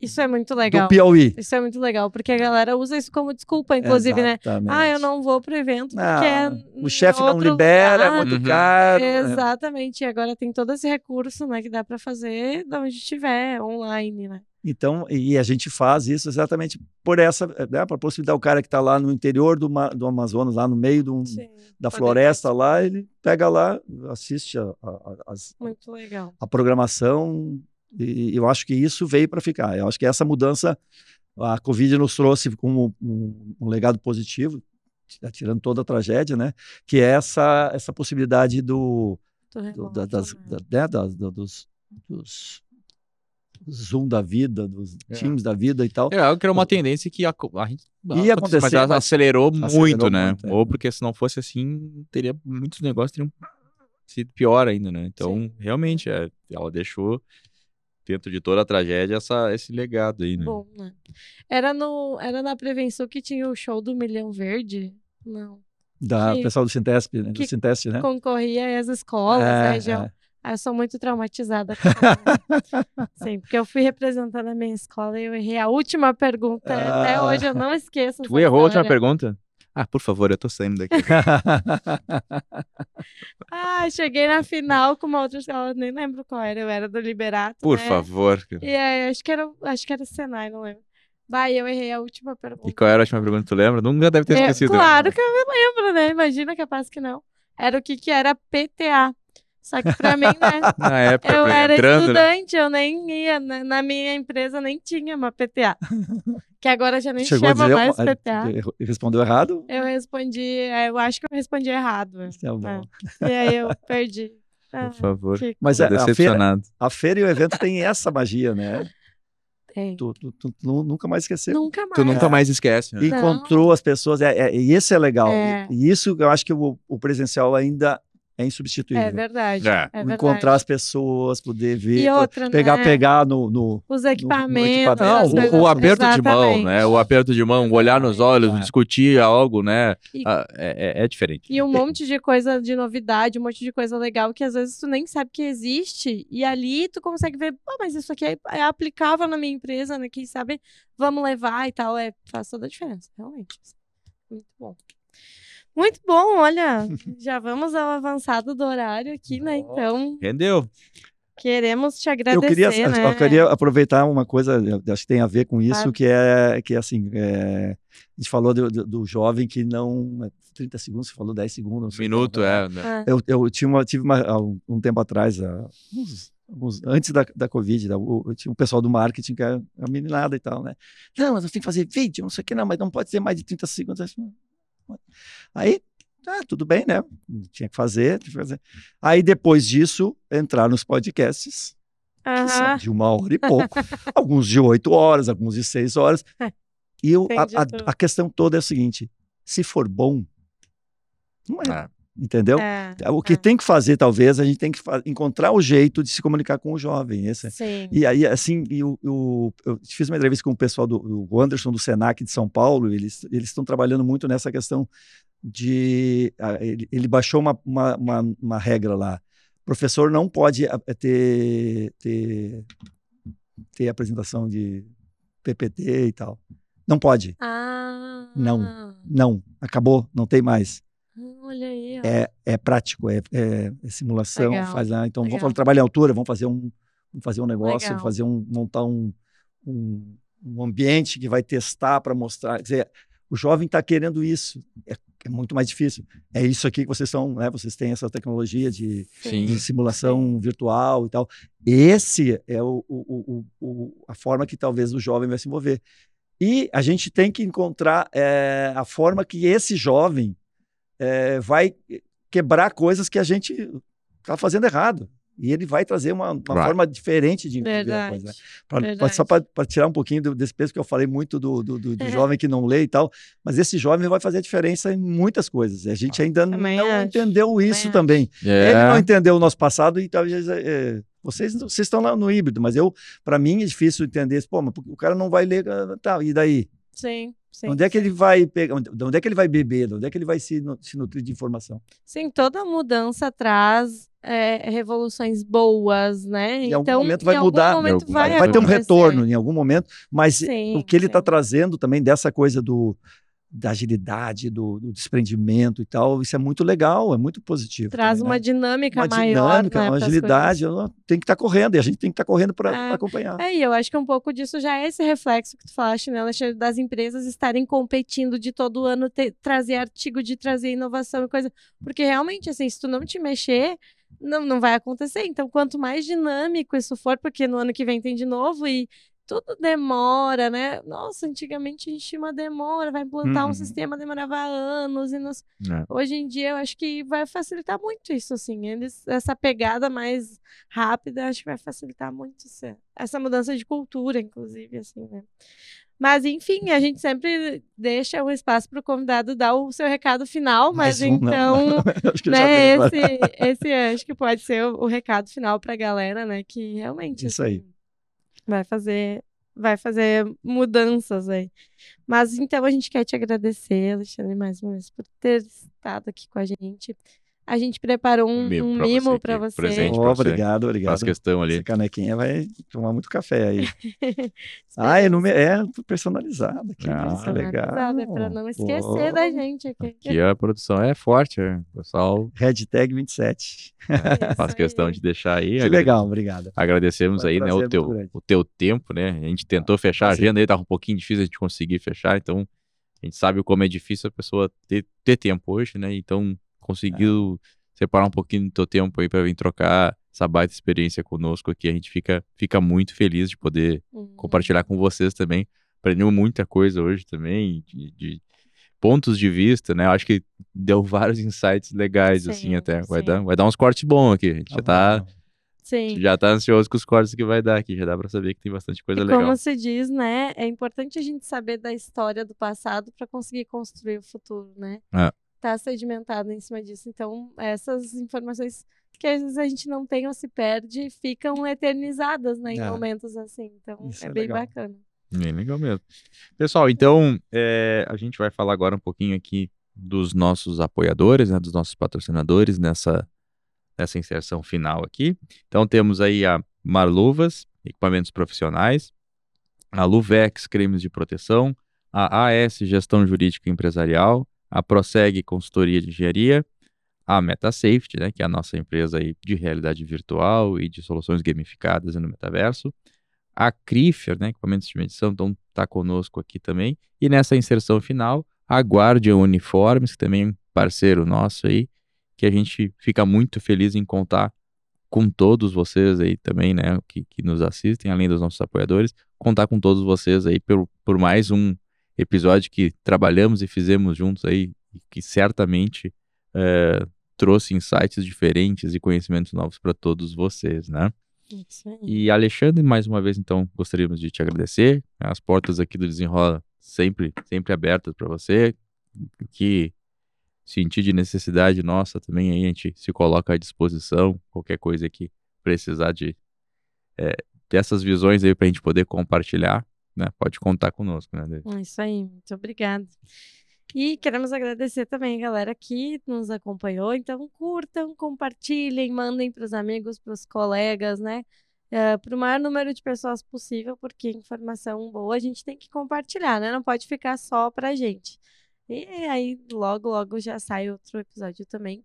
Speaker 1: Isso é muito legal.
Speaker 3: do Piauí.
Speaker 1: Isso é muito legal, porque a galera usa isso como desculpa, inclusive, né?
Speaker 3: Exatamente.
Speaker 1: Ah, eu não vou pro evento porque
Speaker 3: Ah,
Speaker 1: é
Speaker 3: o chefe não libera, é
Speaker 1: lugar.
Speaker 3: muito
Speaker 2: Uhum.
Speaker 3: caro. né?
Speaker 1: Exatamente. E agora tem todo esse recurso, né, que dá pra fazer de onde estiver, online, né?
Speaker 3: Então, e a gente faz isso exatamente por essa, né, para possibilitar o cara que está lá no interior do, do Amazonas, lá no meio do-
Speaker 1: Sim.
Speaker 3: da floresta lá, ele pega lá, assiste a, a- a- as-
Speaker 1: Muito legal.
Speaker 3: a programação E eu acho que isso veio para ficar. Eu acho que essa mudança, a Covid nos trouxe como um, um legado positivo, tirando toda a tragédia, né? Que é essa, essa possibilidade do, do da, das, né? da, né? Das, dos, dos Zoom da vida, dos é. times da vida e tal.
Speaker 2: É algo que era uma tendência que a, a gente ia acontecer, mas ela acelerou, acelerou muito, né? Muito, é. Ou porque se não fosse assim, teria muitos negócios teriam sido pior ainda, né? Então, Sim. realmente, é, ela deixou dentro de toda a tragédia essa, esse legado aí, né?
Speaker 1: Bom, né? Era, no, era na prevenção que tinha o show do Milhão Verde? Não.
Speaker 3: Da que, pessoal do Sintesp, né? Do Sintesp, né?
Speaker 1: Concorria às escolas, é, né? Já, é. Ah, eu sou muito traumatizada. Sim, porque eu fui representando a minha escola e eu errei a última pergunta. Ah, Até hoje eu não esqueço.
Speaker 2: Tu errou a última pergunta? Ah, por favor, eu tô saindo daqui.
Speaker 1: ah, cheguei na final com uma outra escola, nem lembro qual era, eu era do Liberato.
Speaker 2: Por
Speaker 1: né?
Speaker 2: favor.
Speaker 1: E aí, acho que era, acho que era Senai, não lembro. Vai, eu errei a última pergunta.
Speaker 2: E qual era a última pergunta, tu lembra? Nunca deve ter esquecido.
Speaker 1: claro né? que eu me lembro, né? Imagina capaz que não. Era o que que era PTA. Só que pra mim, né?
Speaker 2: Na época,
Speaker 1: eu era
Speaker 2: entrando,
Speaker 1: né? estudante, né? eu nem ia. Na, na, minha empresa nem tinha uma PTA. Que agora já nem Chegou chama mais PTA.
Speaker 3: Respondeu errado?
Speaker 1: Eu respondi, é, eu acho que eu respondi errado.
Speaker 3: Tá bom.
Speaker 1: É. E aí eu perdi.
Speaker 2: Por ah, favor.
Speaker 3: Que... Mas a, a, feira, a feira e o evento tem essa magia, né?
Speaker 1: Tem.
Speaker 3: Tu, tu, tu, tu, nunca mais esqueceu.
Speaker 1: Nunca mais.
Speaker 2: Tu nunca mais esquece.
Speaker 3: Né? Encontrou as pessoas, é, é, e isso é legal. É. E, e, isso eu acho que o, o presencial ainda é insubstituível.
Speaker 1: É verdade. É. É
Speaker 3: Encontrar
Speaker 1: verdade.
Speaker 3: as pessoas, poder ver,
Speaker 1: e outra,
Speaker 3: pegar,
Speaker 1: né?
Speaker 3: pegar no, no
Speaker 1: os equipamentos.
Speaker 2: No, no equipamento. Não, o, o, aperto Exatamente. de mão, né? O aperto de mão, olhar nos olhos, é. discutir algo, né? E, ah, é, é, é, diferente.
Speaker 1: E um monte de coisa de novidade, um monte de coisa legal que às vezes tu nem sabe que existe. E ali tu consegue ver, ah, mas isso aqui é, é aplicável na minha empresa, né? Quem sabe vamos levar e tal. É, faz toda a diferença, realmente. Muito bom. Muito bom, olha, já vamos ao avançado do horário aqui, né? Então.
Speaker 2: Rendeu.
Speaker 1: Queremos te agradecer.
Speaker 3: Eu queria,
Speaker 1: né?
Speaker 3: eu queria aproveitar uma coisa, acho que tem a ver com isso, que é que é assim, é, a gente falou do, do, do, jovem que não 30 segundos, você falou 10 segundos.
Speaker 2: Minuto, é. Né?
Speaker 1: Ah.
Speaker 3: Eu, eu tinha uma, tive uma, um tempo atrás, uns, antes da, da Covid, da, eu tinha um pessoal do marketing que era a meninada e tal, né? Não, mas você tem que fazer vídeo, não sei o que, não, mas não pode ser mais de 30 segundos. Aí, tá, tudo bem, né? Tinha que fazer, tinha que fazer. Aí, depois disso, entrar nos podcasts, que são de uma hora e pouco. alguns de oito horas, alguns de seis horas. E eu, a, a, a, questão toda é a seguinte: se for bom, não é. Ah. Entendeu? É, o que é. tem que fazer, talvez, a gente tem que encontrar o jeito de se comunicar com o jovem. Esse.
Speaker 1: Sim.
Speaker 3: E aí, assim, eu, eu, eu, fiz uma entrevista com o pessoal do, do Anderson, do Senac de São Paulo, eles estão trabalhando muito nessa questão de. Ele, ele baixou uma, uma, uma, uma, regra lá. O professor não pode eh, ter, ter, ter apresentação de PPT e tal. Não pode.
Speaker 1: Ah.
Speaker 3: Não, não. Acabou, não tem mais.
Speaker 1: Olha aí.
Speaker 3: É, é prático, é, é, é simulação, Legal. faz lá. Então, Legal. vamos trabalho em altura, vamos fazer um, vamos fazer um negócio, Legal. fazer um, montar um, um, um ambiente que vai testar para mostrar. Quer dizer, o jovem está querendo isso. É, é, muito mais difícil. É isso aqui que vocês são, né? Vocês têm essa tecnologia de, de simulação Sim. virtual e tal. Esse é o, o, o, a forma que talvez o jovem vai se envolver. E a gente tem que encontrar é, a forma que esse jovem é, vai quebrar coisas que a gente está fazendo errado. E ele vai trazer uma, uma right. forma diferente de
Speaker 1: a coisa. Né?
Speaker 3: Pra, só para tirar um pouquinho do, desse peso que eu falei muito do, do, do, do é. jovem que não lê e tal, mas esse jovem vai fazer a diferença em muitas coisas. A gente ainda também não acho. entendeu isso também. também. É. Ele não entendeu o nosso passado e talvez é, vocês, vocês estão lá no híbrido, mas eu, para mim, é difícil entender. Pô, mas o cara não vai ler, ah, tá, e daí?
Speaker 1: Sim. Sim,
Speaker 3: onde é que ele vai pegar, de onde é que ele vai beber, de onde é que ele vai se, se nutrir de informação?
Speaker 1: Sim, toda mudança traz é, revoluções boas, né?
Speaker 3: Em então, algum momento vai mudar,
Speaker 1: momento vai,
Speaker 3: vai, ter um retorno em algum momento, mas sim, o que ele está trazendo também dessa coisa do, da agilidade, do, do, desprendimento e tal. Isso é muito legal, é muito positivo.
Speaker 1: Traz
Speaker 3: também,
Speaker 1: uma
Speaker 3: né?
Speaker 1: dinâmica
Speaker 3: uma
Speaker 1: maior.
Speaker 3: dinâmica,
Speaker 1: né,
Speaker 3: uma agilidade. Tem que estar tá correndo e a gente tem que estar tá correndo para
Speaker 1: é,
Speaker 3: acompanhar.
Speaker 1: É, e eu acho que um pouco disso já é esse reflexo que tu falaste, né, Alexandre, das empresas estarem competindo de todo ano ter, trazer artigo, de trazer inovação e coisa. Porque realmente, assim, se tu não te mexer, não, não vai acontecer. Então, quanto mais dinâmico isso for, porque no ano que vem tem de novo e tudo demora, né? Nossa, antigamente a gente tinha uma demora, vai implantar uhum. um sistema, demorava anos. E nos... é. Hoje em dia eu acho que vai facilitar muito isso, assim. Eles, essa pegada mais rápida, acho que vai facilitar muito essa, essa mudança de cultura, inclusive, assim, né? Mas, enfim, a gente sempre deixa um espaço para o convidado dar o seu recado final, mas um, então, né, esse, esse acho que pode ser o, o recado final para a galera, né, que realmente...
Speaker 3: Isso assim, aí
Speaker 1: vai fazer vai fazer mudanças aí. Mas então a gente quer te agradecer, Alexandre, mais uma vez por ter estado aqui com a gente. A gente preparou um, um mimo para você.
Speaker 2: Presente
Speaker 3: oh,
Speaker 2: pra
Speaker 3: obrigado, obrigado.
Speaker 2: Faz questão ali.
Speaker 3: Essa canequinha vai tomar muito café aí. ah, é, nume... é personalizado. Aqui. Ah, legal.
Speaker 1: É para não esquecer da gente aqui.
Speaker 2: Aqui a produção é forte, é. pessoal.
Speaker 3: Hashtag 27.
Speaker 2: É, faz questão de deixar aí.
Speaker 3: Que legal, obrigado.
Speaker 2: Agradecemos aí, né, o teu, o teu tempo, né? A gente tentou fechar a agenda aí, tava um pouquinho difícil a gente conseguir fechar, então a gente sabe como é difícil a pessoa ter, ter tempo hoje, né? Então conseguiu é. separar um pouquinho do teu tempo aí para vir trocar essa baita experiência conosco aqui. A gente fica, fica muito feliz de poder uhum. compartilhar com vocês também. Aprendeu muita coisa hoje também, de, de, pontos de vista, né? Eu acho que deu vários insights legais, assim, sim, assim, até. Vai dar, vai dar uns cortes bons aqui. A gente já tá.
Speaker 1: Sim.
Speaker 2: Já tá ansioso com os cortes que vai dar aqui, já dá para saber que tem bastante coisa
Speaker 1: e
Speaker 2: legal.
Speaker 1: Como se diz, né? É importante a gente saber da história do passado para conseguir construir o futuro, né?
Speaker 2: É
Speaker 1: está sedimentado em cima disso. Então, essas informações que às vezes a gente não tem ou se perde ficam eternizadas né, em é. momentos assim. Então, Isso é, é bem bacana.
Speaker 2: Bem legal mesmo. Pessoal, então é, a gente vai falar agora um pouquinho aqui dos nossos apoiadores, né, dos nossos patrocinadores nessa, nessa inserção final aqui. Então temos aí a Marluvas, equipamentos profissionais, a Luvex, cremes de proteção, a AS, gestão jurídica empresarial, a Proseg Consultoria de Engenharia, a MetaSafety, né, que é a nossa empresa aí de realidade virtual e de soluções gamificadas no metaverso, a Crifer, né, equipamentos de medição, então está conosco aqui também, e nessa inserção final, a Guardian Uniformes, que também é parceiro nosso aí, que a gente fica muito feliz em contar com todos vocês aí também, né, que, que nos assistem, além dos nossos apoiadores, contar com todos vocês aí por, por mais um episódio que trabalhamos e fizemos juntos aí, que certamente é, trouxe insights diferentes e conhecimentos novos para todos vocês, né?
Speaker 1: Isso aí.
Speaker 2: E Alexandre, mais uma vez, então, gostaríamos de te agradecer. As portas aqui do Desenrola sempre, sempre abertas para você. Que sentir de necessidade nossa também, aí a gente se coloca à disposição. Qualquer coisa que precisar de é, dessas visões aí para a gente poder compartilhar, né, pode contar conosco, né?
Speaker 1: É isso aí, muito obrigada. E queremos agradecer também a galera que nos acompanhou. Então, curtam, compartilhem, mandem para os amigos, para os colegas, né? Uh, para o maior número de pessoas possível, porque informação boa a gente tem que compartilhar, né? Não pode ficar só para gente. E aí, logo, logo já sai outro episódio também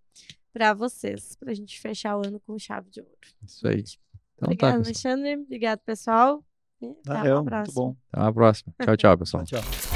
Speaker 1: para vocês, para a gente fechar o ano com chave de ouro.
Speaker 2: Isso aí.
Speaker 1: Então, Obrigada, tá, Alexandre. Obrigado, pessoal.
Speaker 3: Valeu, muito bom.
Speaker 2: Até a próxima. Tchau, tchau, pessoal.
Speaker 3: tchau.